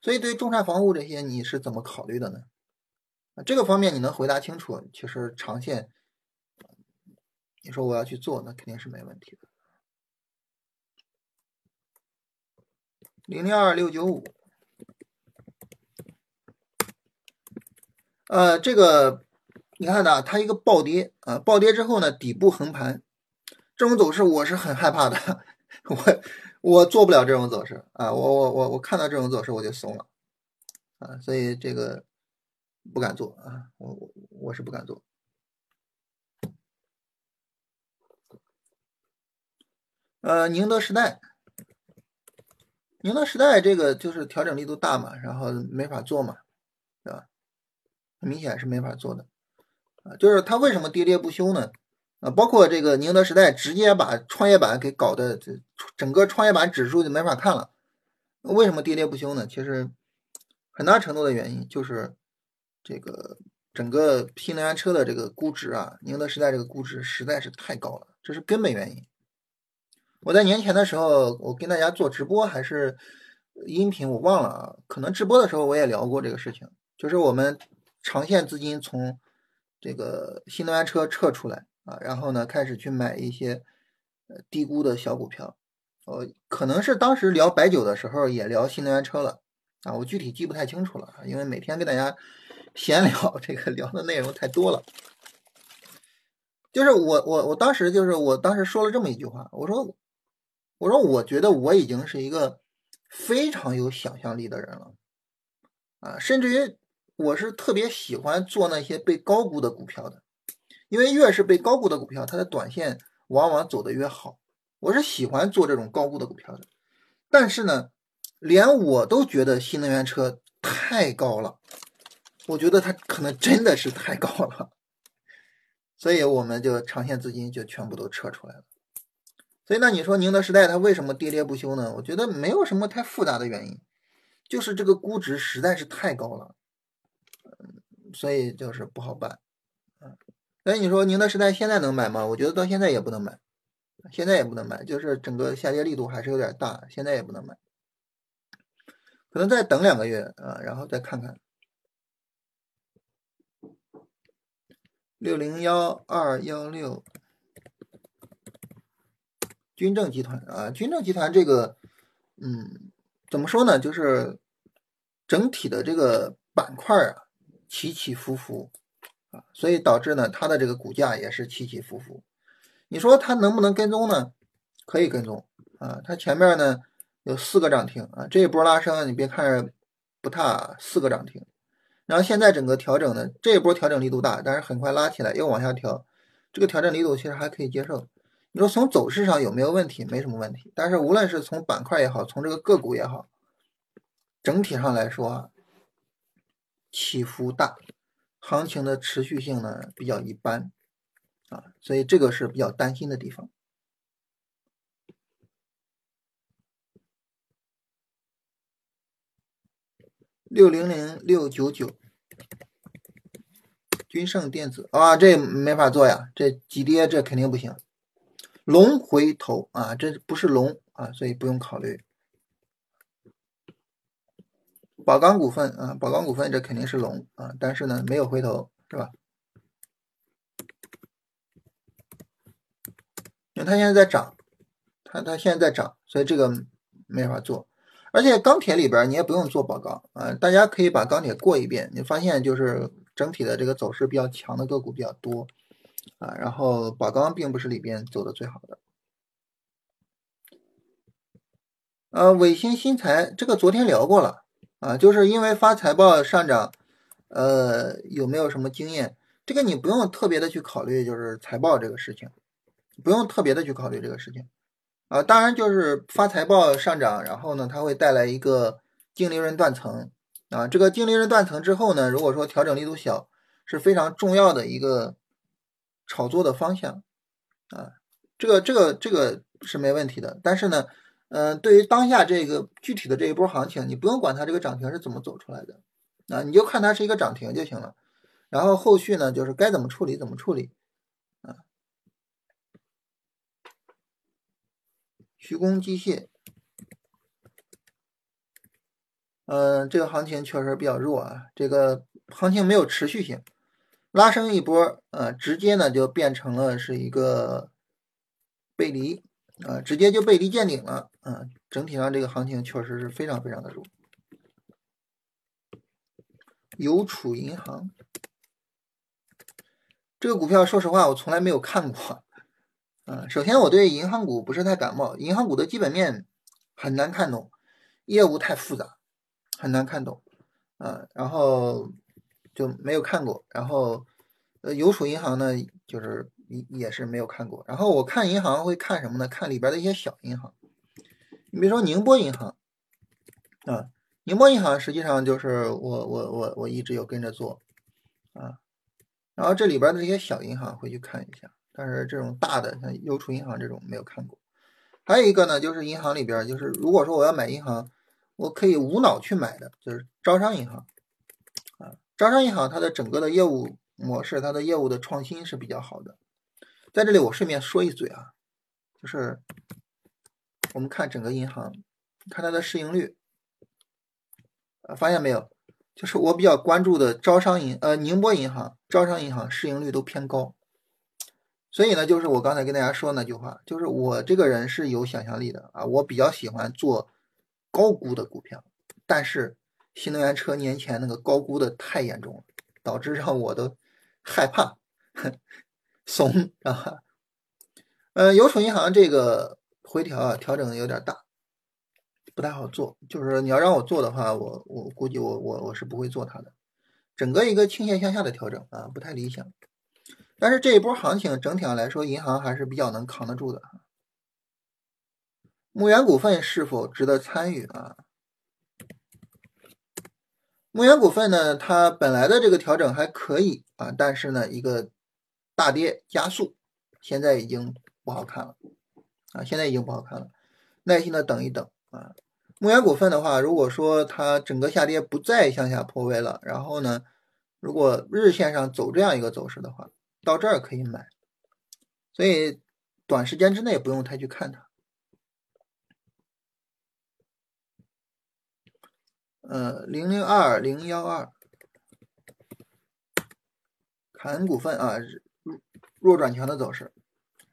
所以，对于中产房屋这些，你是怎么考虑的呢？这个方面你能回答清楚，其实长线，你说我要去做，那肯定是没问题的。零零二六九五，呃，这个。你看呢，它一个暴跌啊，暴跌之后呢，底部横盘，这种走势我是很害怕的，我我做不了这种走势啊，我我我我看到这种走势我就怂了啊，所以这个不敢做啊，我我我是不敢做。呃，宁德时代，宁德时代这个就是调整力度大嘛，然后没法做嘛，对吧？明显是没法做的啊。就是它为什么跌跌不休呢？啊，包括这个宁德时代直接把创业板给搞的，这整个创业板指数就没法看了。为什么跌跌不休呢？其实很大程度的原因就是这个整个新能源车的这个估值啊，宁德时代这个估值实在是太高了，这是根本原因。我在年前的时候，我跟大家做直播还是音频，我忘了啊，可能直播的时候我也聊过这个事情，就是我们长线资金从。这个新能源车撤出来啊，然后呢，开始去买一些低估的小股票，呃，可能是当时聊白酒的时候也聊新能源车了啊，我具体记不太清楚了，因为每天跟大家闲聊，这个聊的内容太多了。就是我我我当时就是我当时说了这么一句话，我说我说我觉得我已经是一个非常有想象力的人了啊，甚至于。我是特别喜欢做那些被高估的股票的，因为越是被高估的股票，它的短线往往走得越好。我是喜欢做这种高估的股票的，但是呢，连我都觉得新能源车太高了，我觉得它可能真的是太高了，所以我们就长线资金就全部都撤出来了。所以那你说宁德时代它为什么跌跌不休呢？我觉得没有什么太复杂的原因，就是这个估值实在是太高了。所以就是不好办，嗯，所以你说宁德时代现在能买吗？我觉得到现在也不能买，现在也不能买，就是整个下跌力度还是有点大，现在也不能买，可能再等两个月啊，然后再看看。六零幺二幺六，军政集团啊，军政集团这个，嗯，怎么说呢？就是整体的这个板块啊。起起伏伏啊，所以导致呢，它的这个股价也是起起伏伏。你说它能不能跟踪呢？可以跟踪啊，它前面呢有四个涨停啊，这一波拉升你别看着不大，四个涨停，然后现在整个调整呢，这一波调整力度大，但是很快拉起来又往下调，这个调整力度其实还可以接受。你说从走势上有没有问题？没什么问题。但是无论是从板块也好，从这个个股也好，整体上来说啊，起伏大，行情的持续性呢比较一般啊，所以这个是比较担心的地方。六零零六九九，君盛电子啊，这没法做呀，这急跌这肯定不行。龙回头啊，这不是龙啊，所以不用考虑。宝钢股份啊，宝钢股份这肯定是龙啊，但是呢没有回头是吧？因为它现在在涨，它它现在在涨，所以这个没法做。而且钢铁里边你也不用做宝钢啊，大家可以把钢铁过一遍，你发现就是整体的这个走势比较强的个股比较多。啊，然后宝钢并不是里边走的最好的。呃，伟星新材这个昨天聊过了啊，就是因为发财报上涨，呃，有没有什么经验？这个你不用特别的去考虑，就是财报这个事情，不用特别的去考虑这个事情。啊，当然就是发财报上涨，然后呢，它会带来一个净利润断层啊，这个净利润断层之后呢，如果说调整力度小，是非常重要的一个。炒作的方向啊，这个这个这个是没问题的。但是呢，嗯，对于当下这个具体的这一波行情，你不用管它这个涨停是怎么走出来的啊，你就看它是一个涨停就行了。然后后续呢，就是该怎么处理怎么处理啊。徐工机械，嗯，这个行情确实比较弱啊，这个行情没有持续性。拉升一波，呃，直接呢就变成了是一个背离，啊，直接就背离见顶了，啊，整体上这个行情确实是非常非常的弱。邮储银行这个股票，说实话我从来没有看过，啊，首先我对银行股不是太感冒，银行股的基本面很难看懂，业务太复杂，很难看懂，啊，然后。就没有看过，然后，呃，邮储银行呢，就是也是没有看过。然后我看银行会看什么呢？看里边的一些小银行。你比如说宁波银行，啊，宁波银行实际上就是我我我我一直有跟着做，啊，然后这里边的这些小银行会去看一下，但是这种大的像邮储银行这种没有看过。还有一个呢，就是银行里边，就是如果说我要买银行，我可以无脑去买的，就是招商银行。招商银行它的整个的业务模式，它的业务的创新是比较好的。在这里我顺便说一嘴啊，就是我们看整个银行，看它的市盈率，啊，发现没有？就是我比较关注的招商银呃宁波银行、招商银行市盈率都偏高。所以呢，就是我刚才跟大家说那句话，就是我这个人是有想象力的啊，我比较喜欢做高估的股票，但是。新能源车年前那个高估的太严重了，导致让我都害怕，<laughs> 怂啊。呃，邮储银行这个回调啊，调整的有点大，不太好做。就是你要让我做的话，我我估计我我我是不会做它的。整个一个倾斜向下的调整啊，不太理想。但是这一波行情整体上来说，银行还是比较能扛得住的。牧原股份是否值得参与啊？牧原股份呢，它本来的这个调整还可以啊，但是呢，一个大跌加速，现在已经不好看了啊，现在已经不好看了，耐心的等一等啊。牧原股份的话，如果说它整个下跌不再向下破位了，然后呢，如果日线上走这样一个走势的话，到这儿可以买，所以短时间之内不用太去看它。呃，零零二零幺二，凯恩股份啊，弱弱转强的走势，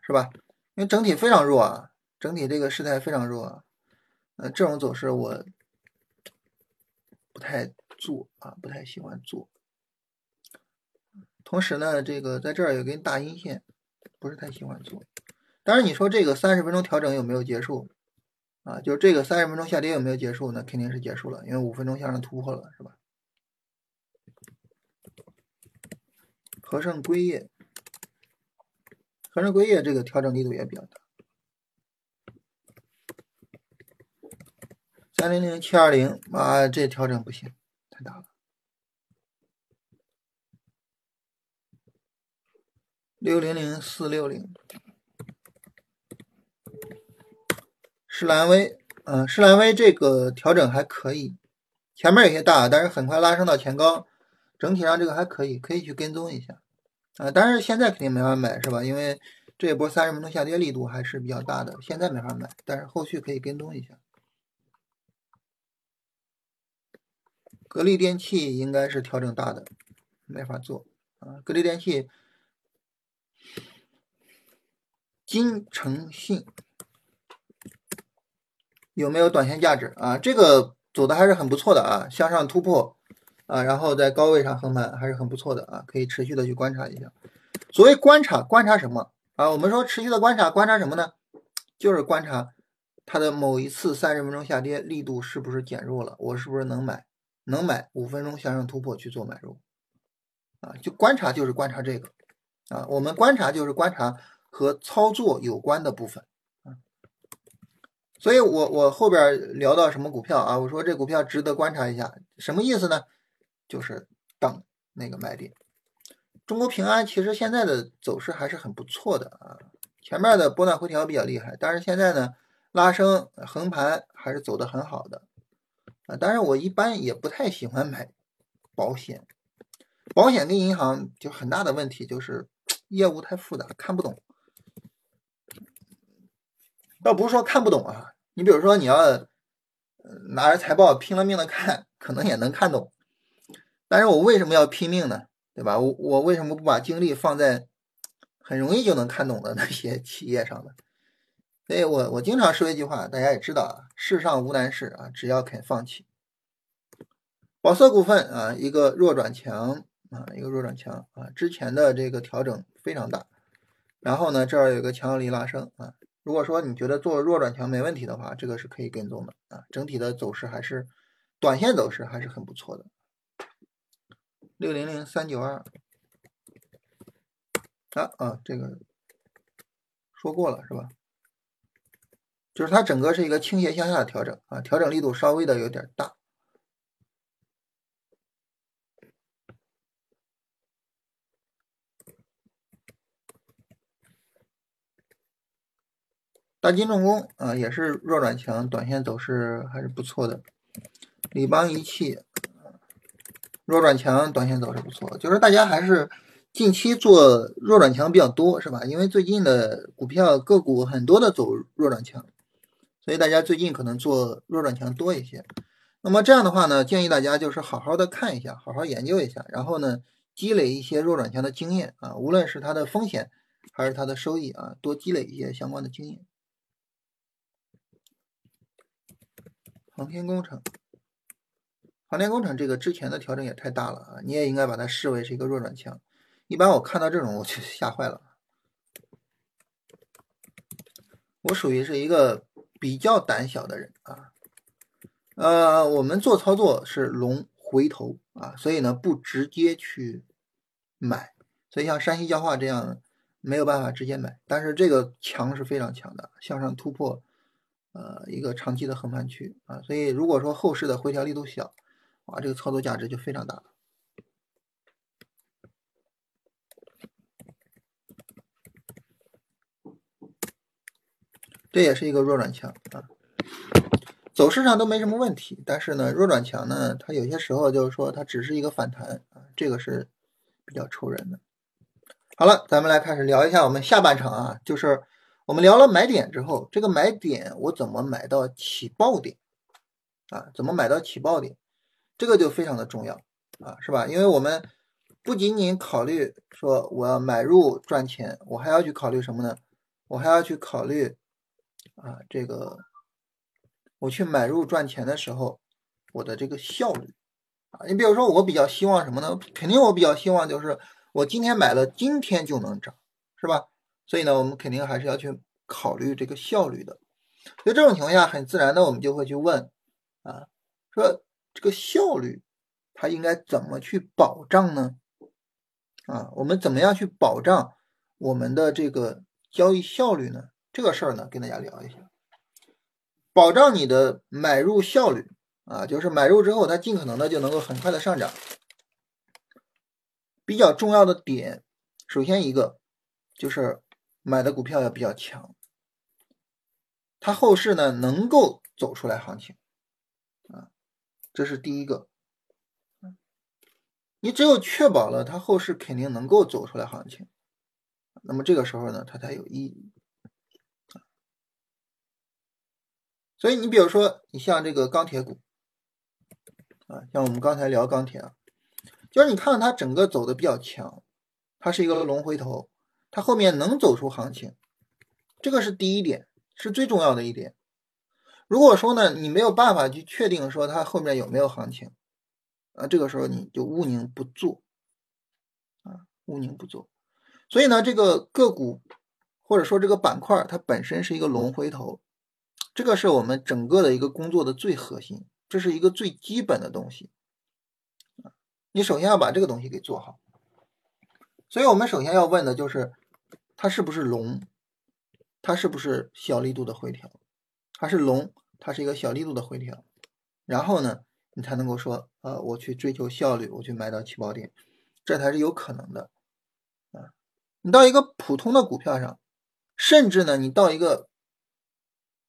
是吧？因为整体非常弱啊，整体这个势态非常弱啊，呃，这种走势我不太做啊，不太喜欢做。同时呢，这个在这儿有根大阴线，不是太喜欢做。当然，你说这个三十分钟调整有没有结束啊？就这个三十分钟下跌有没有结束？那肯定是结束了，因为五分钟向上突破了，是吧？和盛硅业，和盛硅业这个调整力度也比较大。三零零七二零啊，这调整不行，太大了。六零零四六零，施兰威，嗯，施兰威这个调整还可以，前面有些大，但是很快拉升到前高，整体上这个还可以，可以去跟踪一下，啊，但是现在肯定没法买，是吧？因为这一波三十分钟下跌力度还是比较大的，现在没法买，但是后续可以跟踪一下。格力电器应该是调整大的，没法做啊。格力电器、金诚信有没有短线价值啊？这个走的还是很不错的啊，向上突破啊，然后在高位上横盘还是很不错的啊，可以持续的去观察一下。所谓观察，观察什么啊？我们说持续的观察，观察什么呢？就是观察它的某一次三十分钟下跌力度是不是减弱了，我是不是能买？能买五分钟向上突破去做买入，啊，就观察就是观察这个，啊，我们观察就是观察和操作有关的部分，所以我我后边聊到什么股票啊，我说这股票值得观察一下，什么意思呢？就是等那个买点。中国平安其实现在的走势还是很不错的啊，前面的波段回调比较厉害，但是现在呢拉升横盘还是走的很好的。啊，当然我一般也不太喜欢买保险，保险跟银行就很大的问题就是业务太复杂，看不懂。倒不是说看不懂啊，你比如说你要拿着财报拼了命的看，可能也能看懂。但是我为什么要拼命呢？对吧？我我为什么不把精力放在很容易就能看懂的 <laughs> 那些企业上呢？所以我我经常说一句话，大家也知道啊，世上无难事啊，只要肯放弃。宝色股份啊，一个弱转强啊，一个弱转强啊，之前的这个调整非常大，然后呢，这儿有个强力拉升啊。如果说你觉得做弱转强没问题的话，这个是可以跟踪的啊。整体的走势还是短线走势还是很不错的。六零零三九二啊啊，这个说过了是吧？就是它整个是一个倾斜向下的调整啊，调整力度稍微的有点大。大金重工啊，也是弱转强，短线走势还是不错的。理邦仪器弱转强，短线走势不错，就是大家还是近期做弱转强比较多，是吧？因为最近的股票个股很多的走弱转强。所以大家最近可能做弱转强多一些，那么这样的话呢，建议大家就是好好的看一下，好好研究一下，然后呢，积累一些弱转强的经验啊，无论是它的风险还是它的收益啊，多积累一些相关的经验。航天工程，航天工程这个之前的调整也太大了啊，你也应该把它视为是一个弱转强。一般我看到这种我就 <laughs> 吓坏了，我属于是一个。比较胆小的人啊，呃，我们做操作是龙回头啊，所以呢不直接去买，所以像山西焦化这样没有办法直接买，但是这个强是非常强的，向上突破，呃，一个长期的横盘区啊，所以如果说后市的回调力度小，啊，这个操作价值就非常大。这也是一个弱转强啊，走势上都没什么问题，但是呢，弱转强呢，它有些时候就是说它只是一个反弹啊，这个是比较愁人的。好了，咱们来开始聊一下我们下半场啊，就是我们聊了买点之后，这个买点我怎么买到起爆点啊？怎么买到起爆点？这个就非常的重要啊，是吧？因为我们不仅仅考虑说我要买入赚钱，我还要去考虑什么呢？我还要去考虑。啊，这个我去买入赚钱的时候，我的这个效率啊，你比如说我比较希望什么呢？肯定我比较希望就是我今天买了，今天就能涨，是吧？所以呢，我们肯定还是要去考虑这个效率的。所以这种情况下，很自然的我们就会去问啊，说这个效率它应该怎么去保障呢？啊，我们怎么样去保障我们的这个交易效率呢？这个事儿呢，跟大家聊一下，保障你的买入效率啊，就是买入之后它尽可能的就能够很快的上涨。比较重要的点，首先一个就是买的股票要比较强，它后市呢能够走出来行情啊，这是第一个。你只有确保了它后市肯定能够走出来行情，那么这个时候呢，它才有意义。所以你比如说，你像这个钢铁股啊，像我们刚才聊钢铁啊，就是你看它整个走的比较强，它是一个龙回头，它后面能走出行情，这个是第一点，是最重要的一点。如果说呢，你没有办法去确定说它后面有没有行情。啊，这个时候你就勿宁不做，啊，勿宁不做。所以呢，这个个股或者说这个板块，它本身是一个龙回头，这个是我们整个的一个工作的最核心，这是一个最基本的东西。你首先要把这个东西给做好。所以我们首先要问的就是，它是不是龙？它是不是小力度的回调？它是龙，它是一个小力度的回调。然后呢？你才能够说，呃，我去追求效率，我去买到起爆点，这才是有可能的，啊，你到一个普通的股票上，甚至呢，你到一个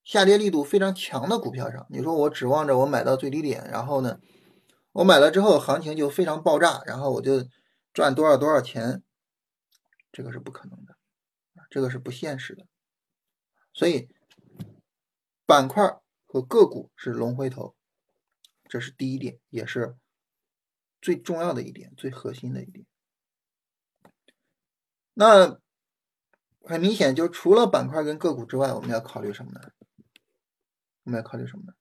下跌力度非常强的股票上，你说我指望着我买到最低点，然后呢，我买了之后行情就非常爆炸，然后我就赚多少多少钱，这个是不可能的，这个是不现实的，所以板块和个股是龙回头。这是第一点，也是最重要的一点，最核心的一点。那很明显，就除了板块跟个股之外，我们要考虑什么呢？我们要考虑什么呢？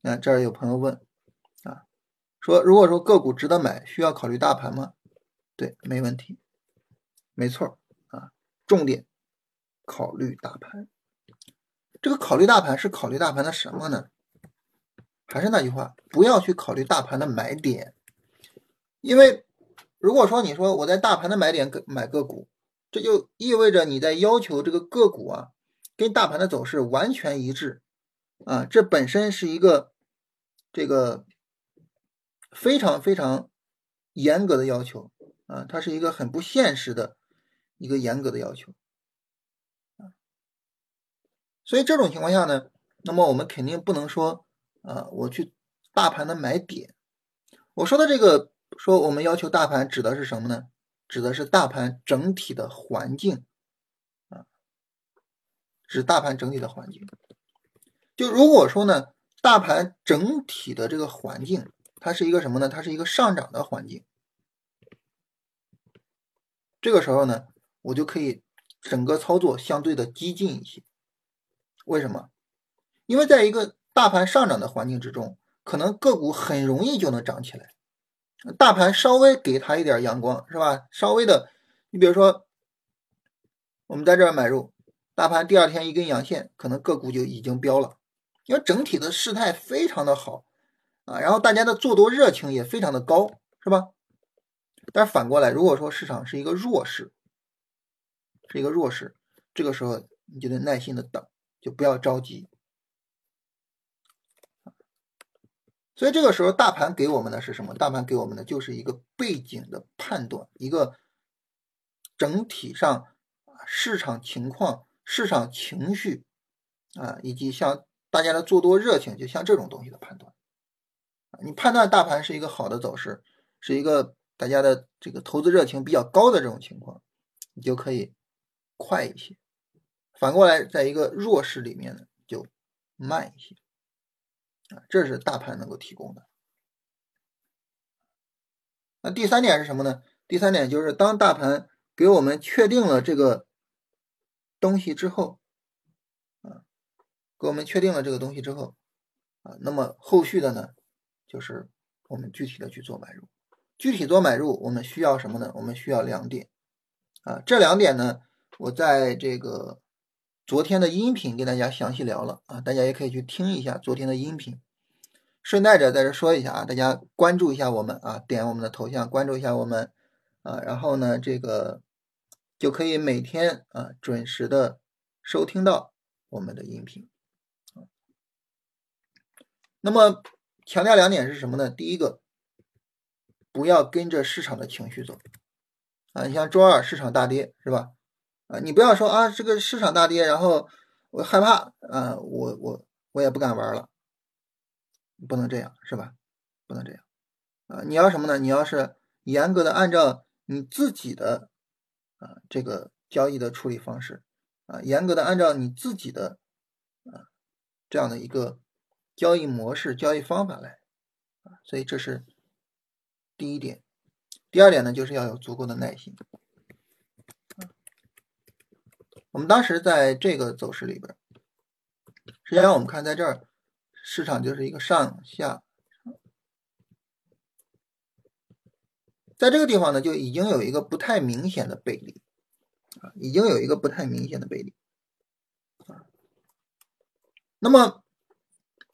那这儿有朋友问啊，说如果说个股值得买，需要考虑大盘吗？对，没问题，没错啊，重点考虑大盘。这个考虑大盘是考虑大盘的什么呢？还是那句话，不要去考虑大盘的买点，因为如果说你说我在大盘的买点买个股，这就意味着你在要求这个个股啊跟大盘的走势完全一致啊，这本身是一个这个非常非常严格的要求啊，它是一个很不现实的一个严格的要求。所以这种情况下呢，那么我们肯定不能说，啊，我去大盘的买点。我说的这个，说我们要求大盘指的是什么呢？指的是大盘整体的环境，啊，指大盘整体的环境。就如果说呢，大盘整体的这个环境，它是一个什么呢？它是一个上涨的环境。这个时候呢，我就可以整个操作相对的激进一些。为什么？因为在一个大盘上涨的环境之中，可能个股很容易就能涨起来。大盘稍微给它一点阳光，是吧？稍微的，你比如说，我们在这儿买入，大盘第二天一根阳线，可能个股就已经飙了，因为整体的事态非常的好啊，然后大家的做多热情也非常的高，是吧？但是反过来，如果说市场是一个弱势，是一个弱势，这个时候你就得耐心的等。就不要着急，所以这个时候大盘给我们的是什么？大盘给我们的就是一个背景的判断，一个整体上市场情况、市场情绪啊，以及像大家的做多热情，就像这种东西的判断。你判断大盘是一个好的走势，是一个大家的这个投资热情比较高的这种情况，你就可以快一些。反过来，在一个弱势里面呢，就慢一些啊，这是大盘能够提供的。那第三点是什么呢？第三点就是，当大盘给我们确定了这个东西之后，啊，给我们确定了这个东西之后，啊，那么后续的呢，就是我们具体的去做买入。具体做买入，我们需要什么呢？我们需要两点。啊。这两点呢，我在这个昨天的音频跟大家详细聊了啊，大家也可以去听一下昨天的音频。顺带着在这说一下啊，大家关注一下我们啊，点我们的头像关注一下我们啊，然后呢，这个就可以每天啊准时的收听到我们的音频。那么强调两点是什么呢？第一个，不要跟着市场的情绪走啊。你像周二市场大跌是吧？啊，你不要说啊，这个市场大跌，然后我害怕啊，我我我也不敢玩了。不能这样是吧？不能这样啊！你要什么呢？你要是严格的按照你自己的啊这个交易的处理方式啊，严格的按照你自己的啊这样的一个交易模式、交易方法来啊，所以这是第一点。第二点呢，就是要有足够的耐心。我们当时在这个走势里边，实际上我们看在这儿。市场就是一个上下，在这个地方呢，就已经有一个不太明显的背离啊，已经有一个不太明显的背离啊。那么，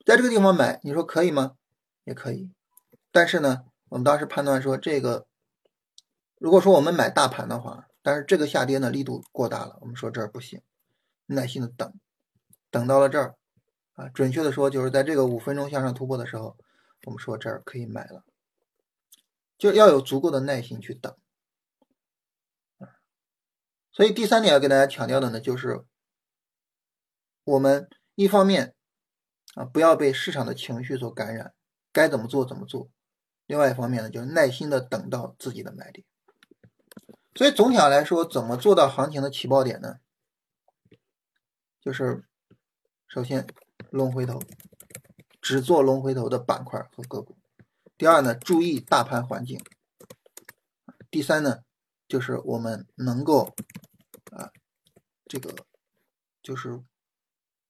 在这个地方买，你说可以吗？也可以，但是呢，我们当时判断说，这个如果说我们买大盘的话，但是这个下跌呢力度过大了，我们说这儿不行，耐心的等，等到了这儿。啊，准确的说，就是在这个五分钟向上突破的时候，我们说这儿可以买了，就要有足够的耐心去等。所以第三点要跟大家强调的呢，就是我们一方面啊，不要被市场的情绪所感染，该怎么做怎么做；另外一方面呢，就是耐心的等到自己的买点。所以总体上来说，怎么做到行情的起爆点呢？就是首先。龙回头，只做龙回头的板块和个股。第二呢，注意大盘环境。第三呢，就是我们能够啊，这个就是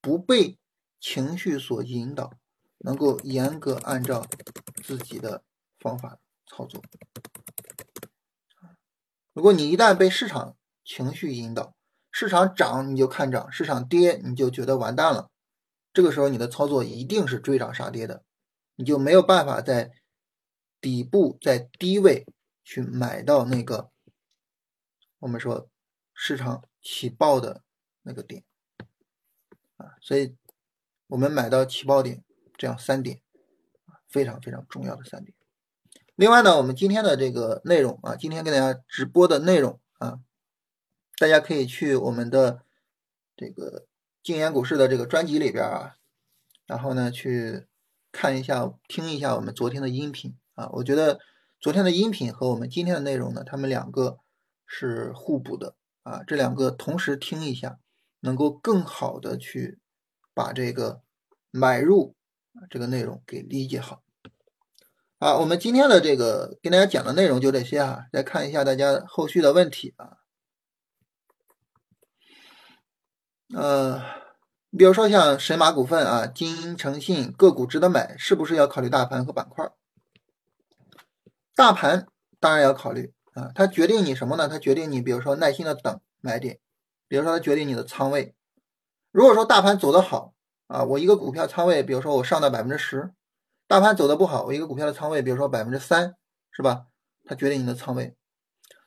不被情绪所引导，能够严格按照自己的方法操作。如果你一旦被市场情绪引导，市场涨你就看涨，市场跌你就觉得完蛋了。这个时候你的操作一定是追涨杀跌的，你就没有办法在底部在低位去买到那个我们说市场起爆的那个点啊，所以我们买到起爆点这样三点，非常非常重要的三点。另外呢，我们今天的这个内容啊，今天给大家直播的内容啊，大家可以去我们的这个。静言股市的这个专辑里边啊，然后呢去看一下、听一下我们昨天的音频啊，我觉得昨天的音频和我们今天的内容呢，他们两个是互补的啊，这两个同时听一下，能够更好的去把这个买入这个内容给理解好。啊，我们今天的这个跟大家讲的内容就这些啊，再看一下大家后续的问题啊。呃，比如说像神马股份啊、金诚信个股值得买，是不是要考虑大盘和板块？大盘当然要考虑啊，它决定你什么呢？它决定你，比如说耐心的等买点，比如说它决定你的仓位。如果说大盘走得好啊，我一个股票仓位，比如说我上到百分之十，大盘走的不好，我一个股票的仓位，比如说百分之三，是吧？它决定你的仓位。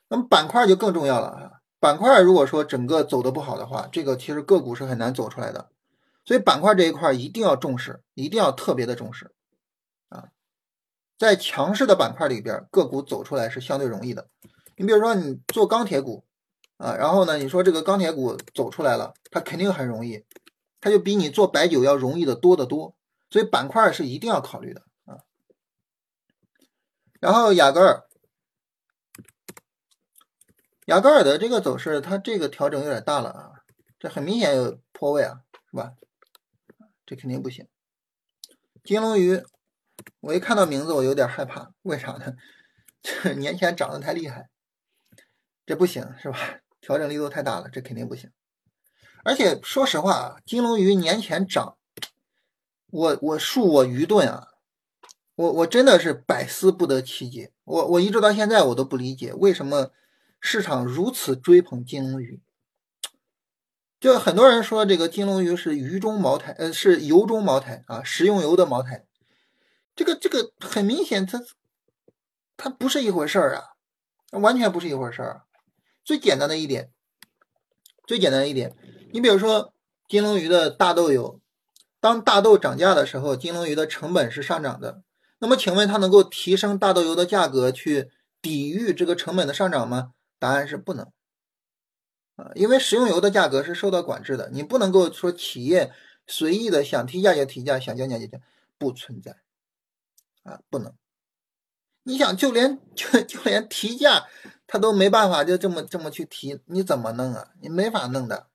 那么板块就更重要了啊。板块如果说整个走的不好的话，这个其实个股是很难走出来的，所以板块这一块一定要重视，一定要特别的重视啊。在强势的板块里边，个股走出来是相对容易的。你比如说你做钢铁股啊，然后呢，你说这个钢铁股走出来了，它肯定很容易，它就比你做白酒要容易的多得多。所以板块是一定要考虑的啊。然后雅戈尔。雅戈尔的这个走势，它这个调整有点大了啊，这很明显有破位啊，是吧？这肯定不行。金龙鱼，我一看到名字我有点害怕，为啥呢？<laughs> 这年前涨得太厉害，这不行是吧？调整力度太大了，这肯定不行。而且说实话啊，金龙鱼年前涨，我我恕我愚钝啊，我我真的是百思不得其解，我我一直到现在我都不理解为什么。市场如此追捧金龙鱼？就很多人说这个金龙鱼是鱼中茅台，呃，是油中茅台啊，食用油的茅台。这个这个很明显，它它不是一回事儿啊，完全不是一回事儿。最简单的一点，最简单的一点，你比如说金龙鱼的大豆油，当大豆涨价的时候，金龙鱼的成本是上涨的。那么，请问它能够提升大豆油的价格去抵御这个成本的上涨吗？答案是不能。啊，因为食用油的价格是受到管制的，你不能够说企业随意的想提价就提价，想降价就降，不存在。啊，不能。你想，就连就就连提价，他都没办法就这么这么去提，你怎么弄啊？你没法弄的，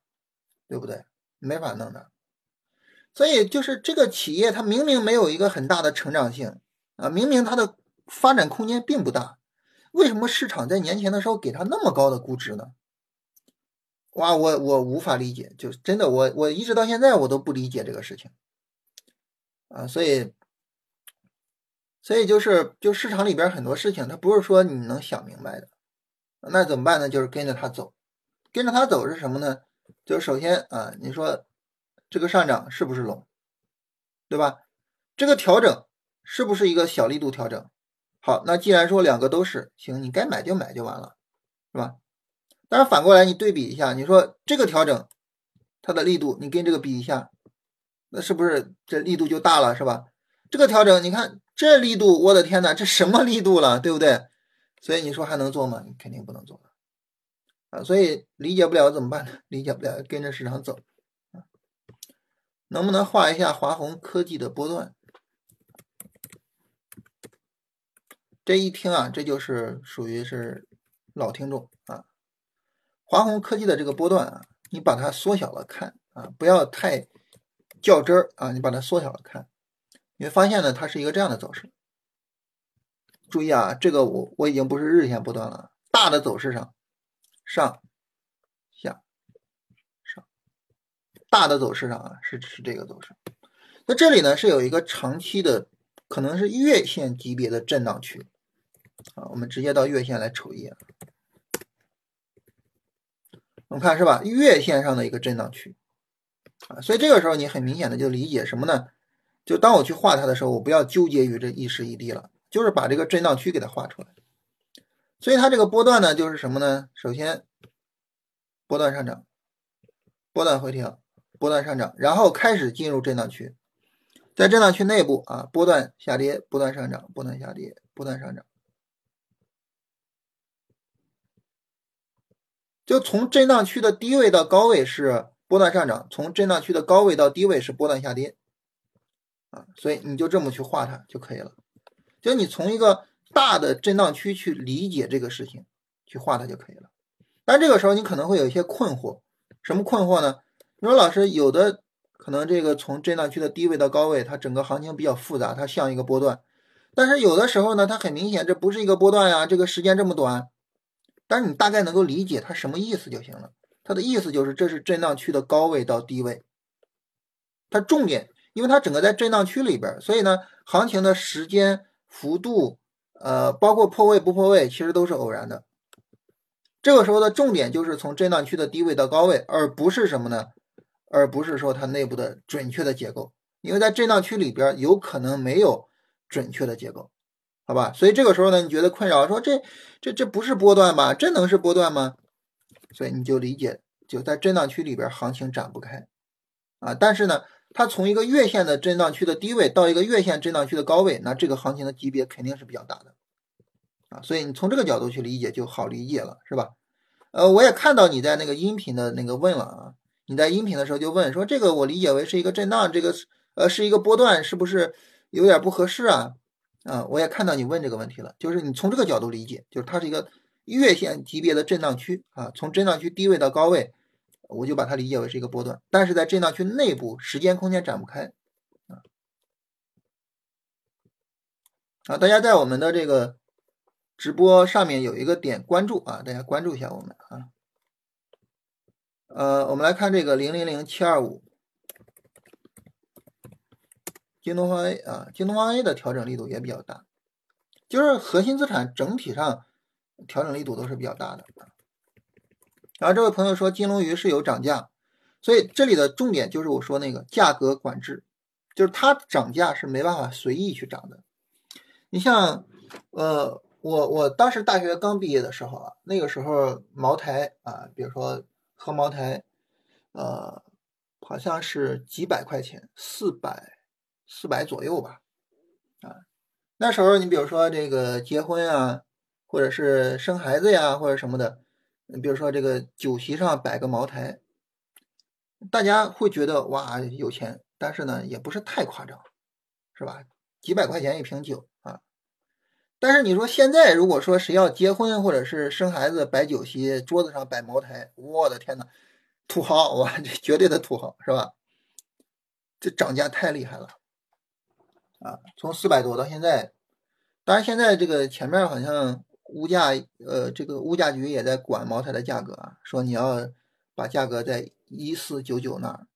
对不对？没法弄的。所以就是这个企业，它明明没有一个很大的成长性。啊，明明它的发展空间并不大，为什么市场在年前的时候给它那么高的估值呢？哇，我我无法理解，就真的我我一直到现在我都不理解这个事情啊，所以所以就是就市场里边很多事情，它不是说你能想明白的，那怎么办呢？就是跟着它走，跟着它走是什么呢？就是首先啊，你说这个上涨是不是龙，对吧？这个调整。是不是一个小力度调整？好，那既然说两个都是行，你该买就买就完了，是吧？但是反过来你对比一下，你说这个调整它的力度，你跟这个比一下，那是不是这力度就大了，是吧？这个调整，你看这力度，我的天呐，这什么力度了，对不对？所以你说还能做吗？你肯定不能做了啊！所以理解不了怎么办呢？理解不了，跟着市场走！能不能画一下华虹科技的波段？这一听啊，这就是属于是老听众啊。华虹科技的这个波段啊，你把它缩小了看啊，不要太较真儿啊，你把它缩小了看，你会发现呢，它是一个这样的走势。注意啊，这个我我已经不是日线波段了，大的走势上上下上，大的走势上啊是是这个走势。那这里呢是有一个长期的，可能是月线级别的震荡区。啊，我们直接到月线来瞅一眼，我们看是吧？月线上的一个震荡区啊，所以这个时候你很明显的就理解什么呢？就当我去画它的时候，我不要纠结于这一时一地了，就是把这个震荡区给它画出来。所以它这个波段呢，就是什么呢？首先波段上涨，波段回调，波段上涨，然后开始进入震荡区，在震荡区内部啊，波段下跌，波段上涨，波段下跌，波段上涨。就从震荡区的低位到高位是波段上涨，从震荡区的高位到低位是波段下跌，啊，所以你就这么去画它就可以了。就你从一个大的震荡区去理解这个事情，去画它就可以了。但这个时候你可能会有一些困惑，什么困惑呢？你说老师，有的可能这个从震荡区的低位到高位，它整个行情比较复杂，它像一个波段，但是有的时候呢，它很明显这不是一个波段呀，这个时间这么短。但是你大概能够理解它什么意思就行了。它的意思就是这是震荡区的高位到低位，它重点，因为它整个在震荡区里边，所以呢，行情的时间幅度，呃，包括破位不破位，其实都是偶然的。这个时候的重点就是从震荡区的低位到高位，而不是什么呢？而不是说它内部的准确的结构，因为在震荡区里边有可能没有准确的结构。好吧，所以这个时候呢，你觉得困扰，说这这这不是波段吧？这能是波段吗？所以你就理解，就在震荡区里边行情展不开啊。但是呢，它从一个月线的震荡区的低位到一个月线震荡区的高位，那这个行情的级别肯定是比较大的啊。所以你从这个角度去理解就好理解了，是吧？呃，我也看到你在那个音频的那个问了啊，你在音频的时候就问说，这个我理解为是一个震荡，这个呃是一个波段，是不是有点不合适啊？啊，我也看到你问这个问题了，就是你从这个角度理解，就是它是一个月线级别的震荡区啊，从震荡区低位到高位，我就把它理解为是一个波段，但是在震荡区内部时间空间展不开啊。啊，大家在我们的这个直播上面有一个点关注啊，大家关注一下我们啊。呃，我们来看这个零零零七二五。京东方 A 啊，京东方 A 的调整力度也比较大，就是核心资产整体上调整力度都是比较大的。然后这位朋友说金龙鱼是有涨价，所以这里的重点就是我说那个价格管制，就是它涨价是没办法随意去涨的。你像，呃，我我当时大学刚毕业的时候啊，那个时候茅台啊，比如说喝茅台，呃，好像是几百块钱，四百四百左右吧，啊，那时候你比如说这个结婚啊，或者是生孩子呀，或者什么的。你比如说这个酒席上摆个茅台，大家会觉得哇有钱，但是呢也不是太夸张，是吧？几百块钱一瓶酒。但是你说现在如果说谁要结婚或者是生孩子摆酒席，桌子上摆茅台，我的天呐，土豪哇，这绝对的土豪是吧？这涨价太厉害了啊！从四百多到现在，当然现在这个前面好像。物价，呃，这个物价局也在管茅台的价格啊，说你要把价格在一四九九那儿，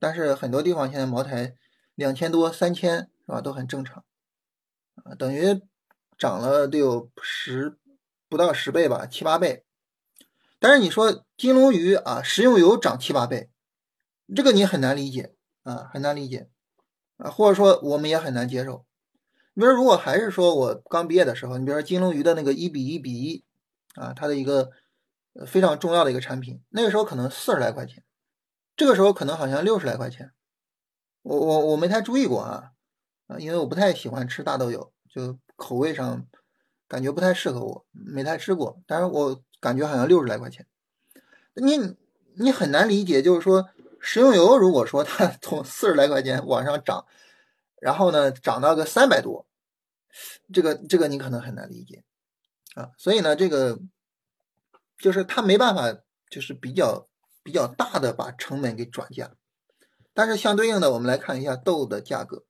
但是很多地方现在茅台两千多、三千是吧，都很正常，啊，等于涨了得有十不到十倍吧，七八倍。但是你说金龙鱼啊，食用油涨七八倍，这个你很难理解啊，很难理解啊，或者说我们也很难接受。你比如，如果还是说我刚毕业的时候，你比如说金龙鱼的那个一比一比一啊，它的一个非常重要的一个产品，那个时候可能四十来块钱，这个时候可能好像六十来块钱，我我我没太注意过啊啊，因为我不太喜欢吃大豆油，就口味上感觉不太适合我，没太吃过，但是我感觉好像六十来块钱，你你很难理解，就是说食用油如果说它 <laughs> 从四十来块钱往上涨。然后呢，涨到个三百多，这个这个你可能很难理解。啊，所以呢，这个就是他没办法，就是比较比较大的把成本给转嫁，但是相对应的，我们来看一下豆的价格，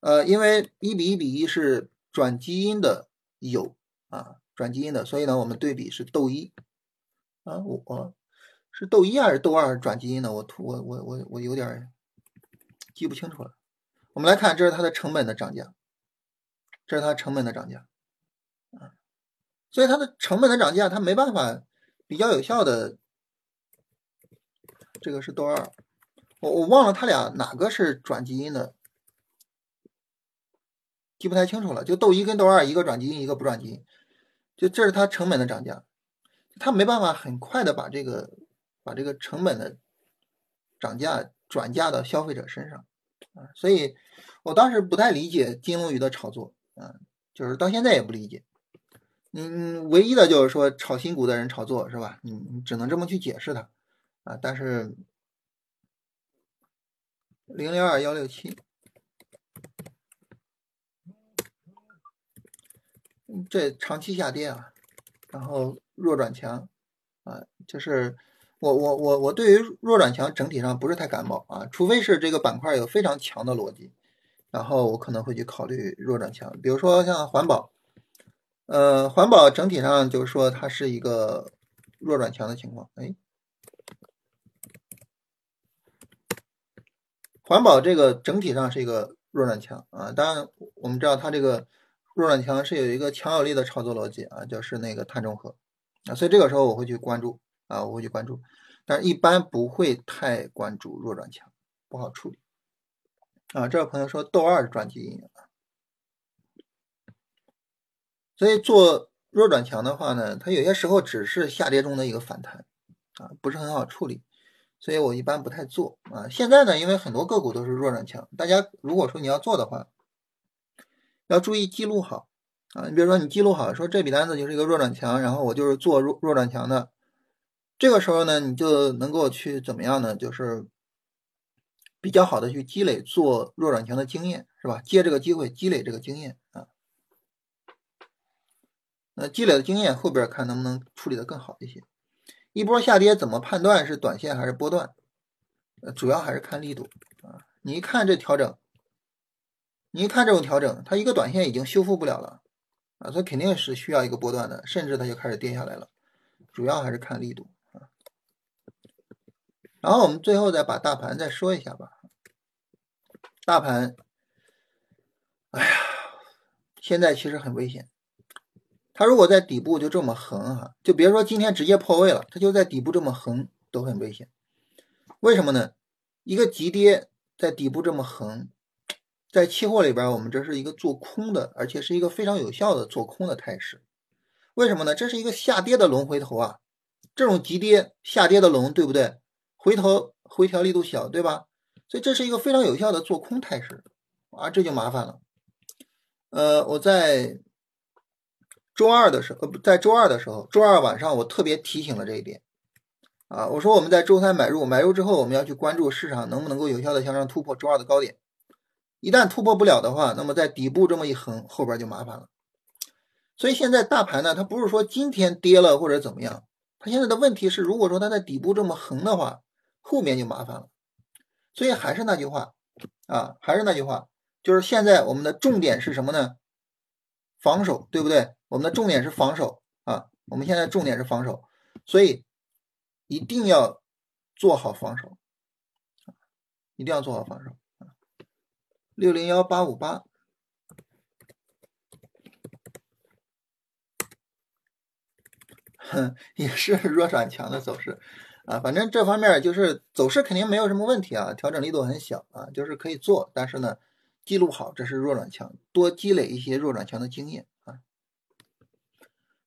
呃，因为一比一比一是转基因的有啊，转基因的，所以呢，我们对比是豆一啊，我是豆一还是豆二转基因的？我我我我我有点记不清楚了。我们来看，这是它的成本的涨价，这是它成本的涨价，啊，所以它的成本的涨价，它没办法比较有效的。这个是豆二，我我忘了它俩哪个是转基因的，记不太清楚了。就豆一跟豆二，一个转基因，一个不转基因，就这是它成本的涨价，它没办法很快的把这个把这个成本的涨价转嫁到消费者身上。啊，所以我当时不太理解金龙鱼的炒作，啊，就是到现在也不理解。嗯，唯一的就是说炒新股的人炒作是吧？你只能这么去解释它，啊，但是零零二幺六七，这长期下跌啊，然后弱转强，啊，就是。我我我我对于弱转强整体上不是太感冒啊，除非是这个板块有非常强的逻辑，然后我可能会去考虑弱转强。比如说像环保，呃，环保整体上就是说它是一个弱转强的情况。哎，环保这个整体上是一个弱转强啊，当然我们知道它这个弱转强是有一个强有力的炒作逻辑啊，就是那个碳中和啊，所以这个时候我会去关注。啊，我会去关注，但是一般不会太关注弱转强，不好处理。啊，这位朋友说豆二转基因啊，所以做弱转强的话呢，它有些时候只是下跌中的一个反弹，啊，不是很好处理，所以我一般不太做啊。现在呢，因为很多个股都是弱转强，大家如果说你要做的话，要注意记录好啊。你比如说你记录好，说这笔单子就是一个弱转强，然后我就是做弱弱转强的。这个时候呢，你就能够去怎么样呢？就是比较好的去积累做弱转强的经验，是吧？借这个机会积累这个经验啊。那积累的经验后边看能不能处理的更好一些。一波下跌怎么判断是短线还是波段？呃，主要还是看力度啊。你一看这调整，你一看这种调整，它一个短线已经修复不了了啊，它肯定是需要一个波段的，甚至它就开始跌下来了。主要还是看力度啊。然后我们最后再把大盘再说一下吧。大盘，哎呀，现在其实很危险，它如果在底部就这么横哈，就别说今天直接破位了，它就在底部这么横都很危险。为什么呢？一个急跌在底部这么横，在期货里边，我们这是一个做空的，而且是一个非常有效的做空的态势。为什么呢？这是一个下跌的龙回头啊，这种急跌下跌的龙，对不对？回头回调力度小，对吧？所以这是一个非常有效的做空态势啊，这就麻烦了。呃，我在。周二的时候，呃，在周二的时候，周二晚上我特别提醒了这一点，啊，我说我们在周三买入，买入之后我们要去关注市场能不能够有效的向上突破周二的高点，一旦突破不了的话，那么在底部这么一横，后边就麻烦了。所以现在大盘呢，它不是说今天跌了或者怎么样，它现在的问题是，如果说它在底部这么横的话，后面就麻烦了。所以还是那句话，啊，还是那句话，就是现在我们的重点是什么呢？防守，对不对？我们的重点是防守啊，我们现在重点是防守，所以一定要做好防守，一定要做好防守。六零幺八五八，哼，也是弱转强的走势啊。反正这方面就是走势肯定没有什么问题啊，调整力度很小啊，就是可以做，但是呢，记录好这是弱转强，多积累一些弱转强的经验啊。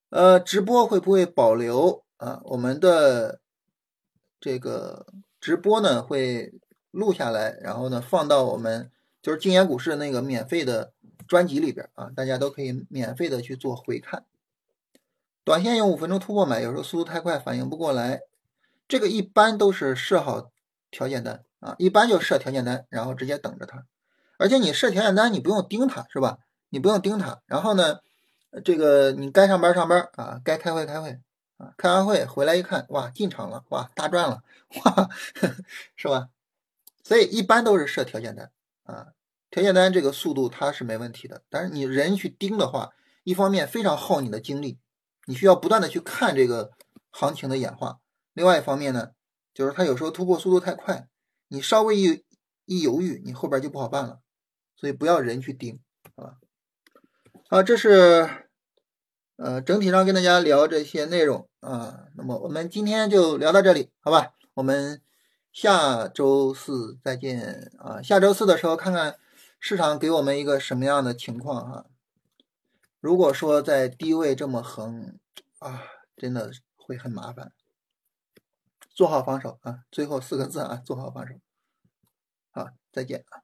呃，直播会不会保留啊？我们的这个直播呢会录下来，然后呢放到我们就是金研股市那个免费的专辑里边啊，大家都可以免费的去做回看。短线用五分钟突破买，有时候速度太快反应不过来，这个一般都是设好条件单啊，一般就设条件单，然后直接等着它。而且你设条件单，你不用盯它是吧？你不用盯它，然后呢？这个你该上班上班啊，该开会开会啊，开完会回来一看，哇，进场了，哇，大赚了，哇，<laughs> 是吧？所以一般都是设条件单啊，条件单这个速度它是没问题的，但是你人去盯的话，一方面非常耗你的精力，你需要不断的去看这个行情的演化；另外一方面呢，就是它有时候突破速度太快，你稍微一一犹豫，你后边就不好办了，所以不要人去盯，好吧？啊，这是呃整体上跟大家聊这些内容啊，那么我们今天就聊到这里，好吧？我们下周四再见啊！下周四的时候看看市场给我们一个什么样的情况哈。如果说在低位这么横啊，真的会很麻烦。做好防守啊！最后四个字啊，做好防守。好，再见啊！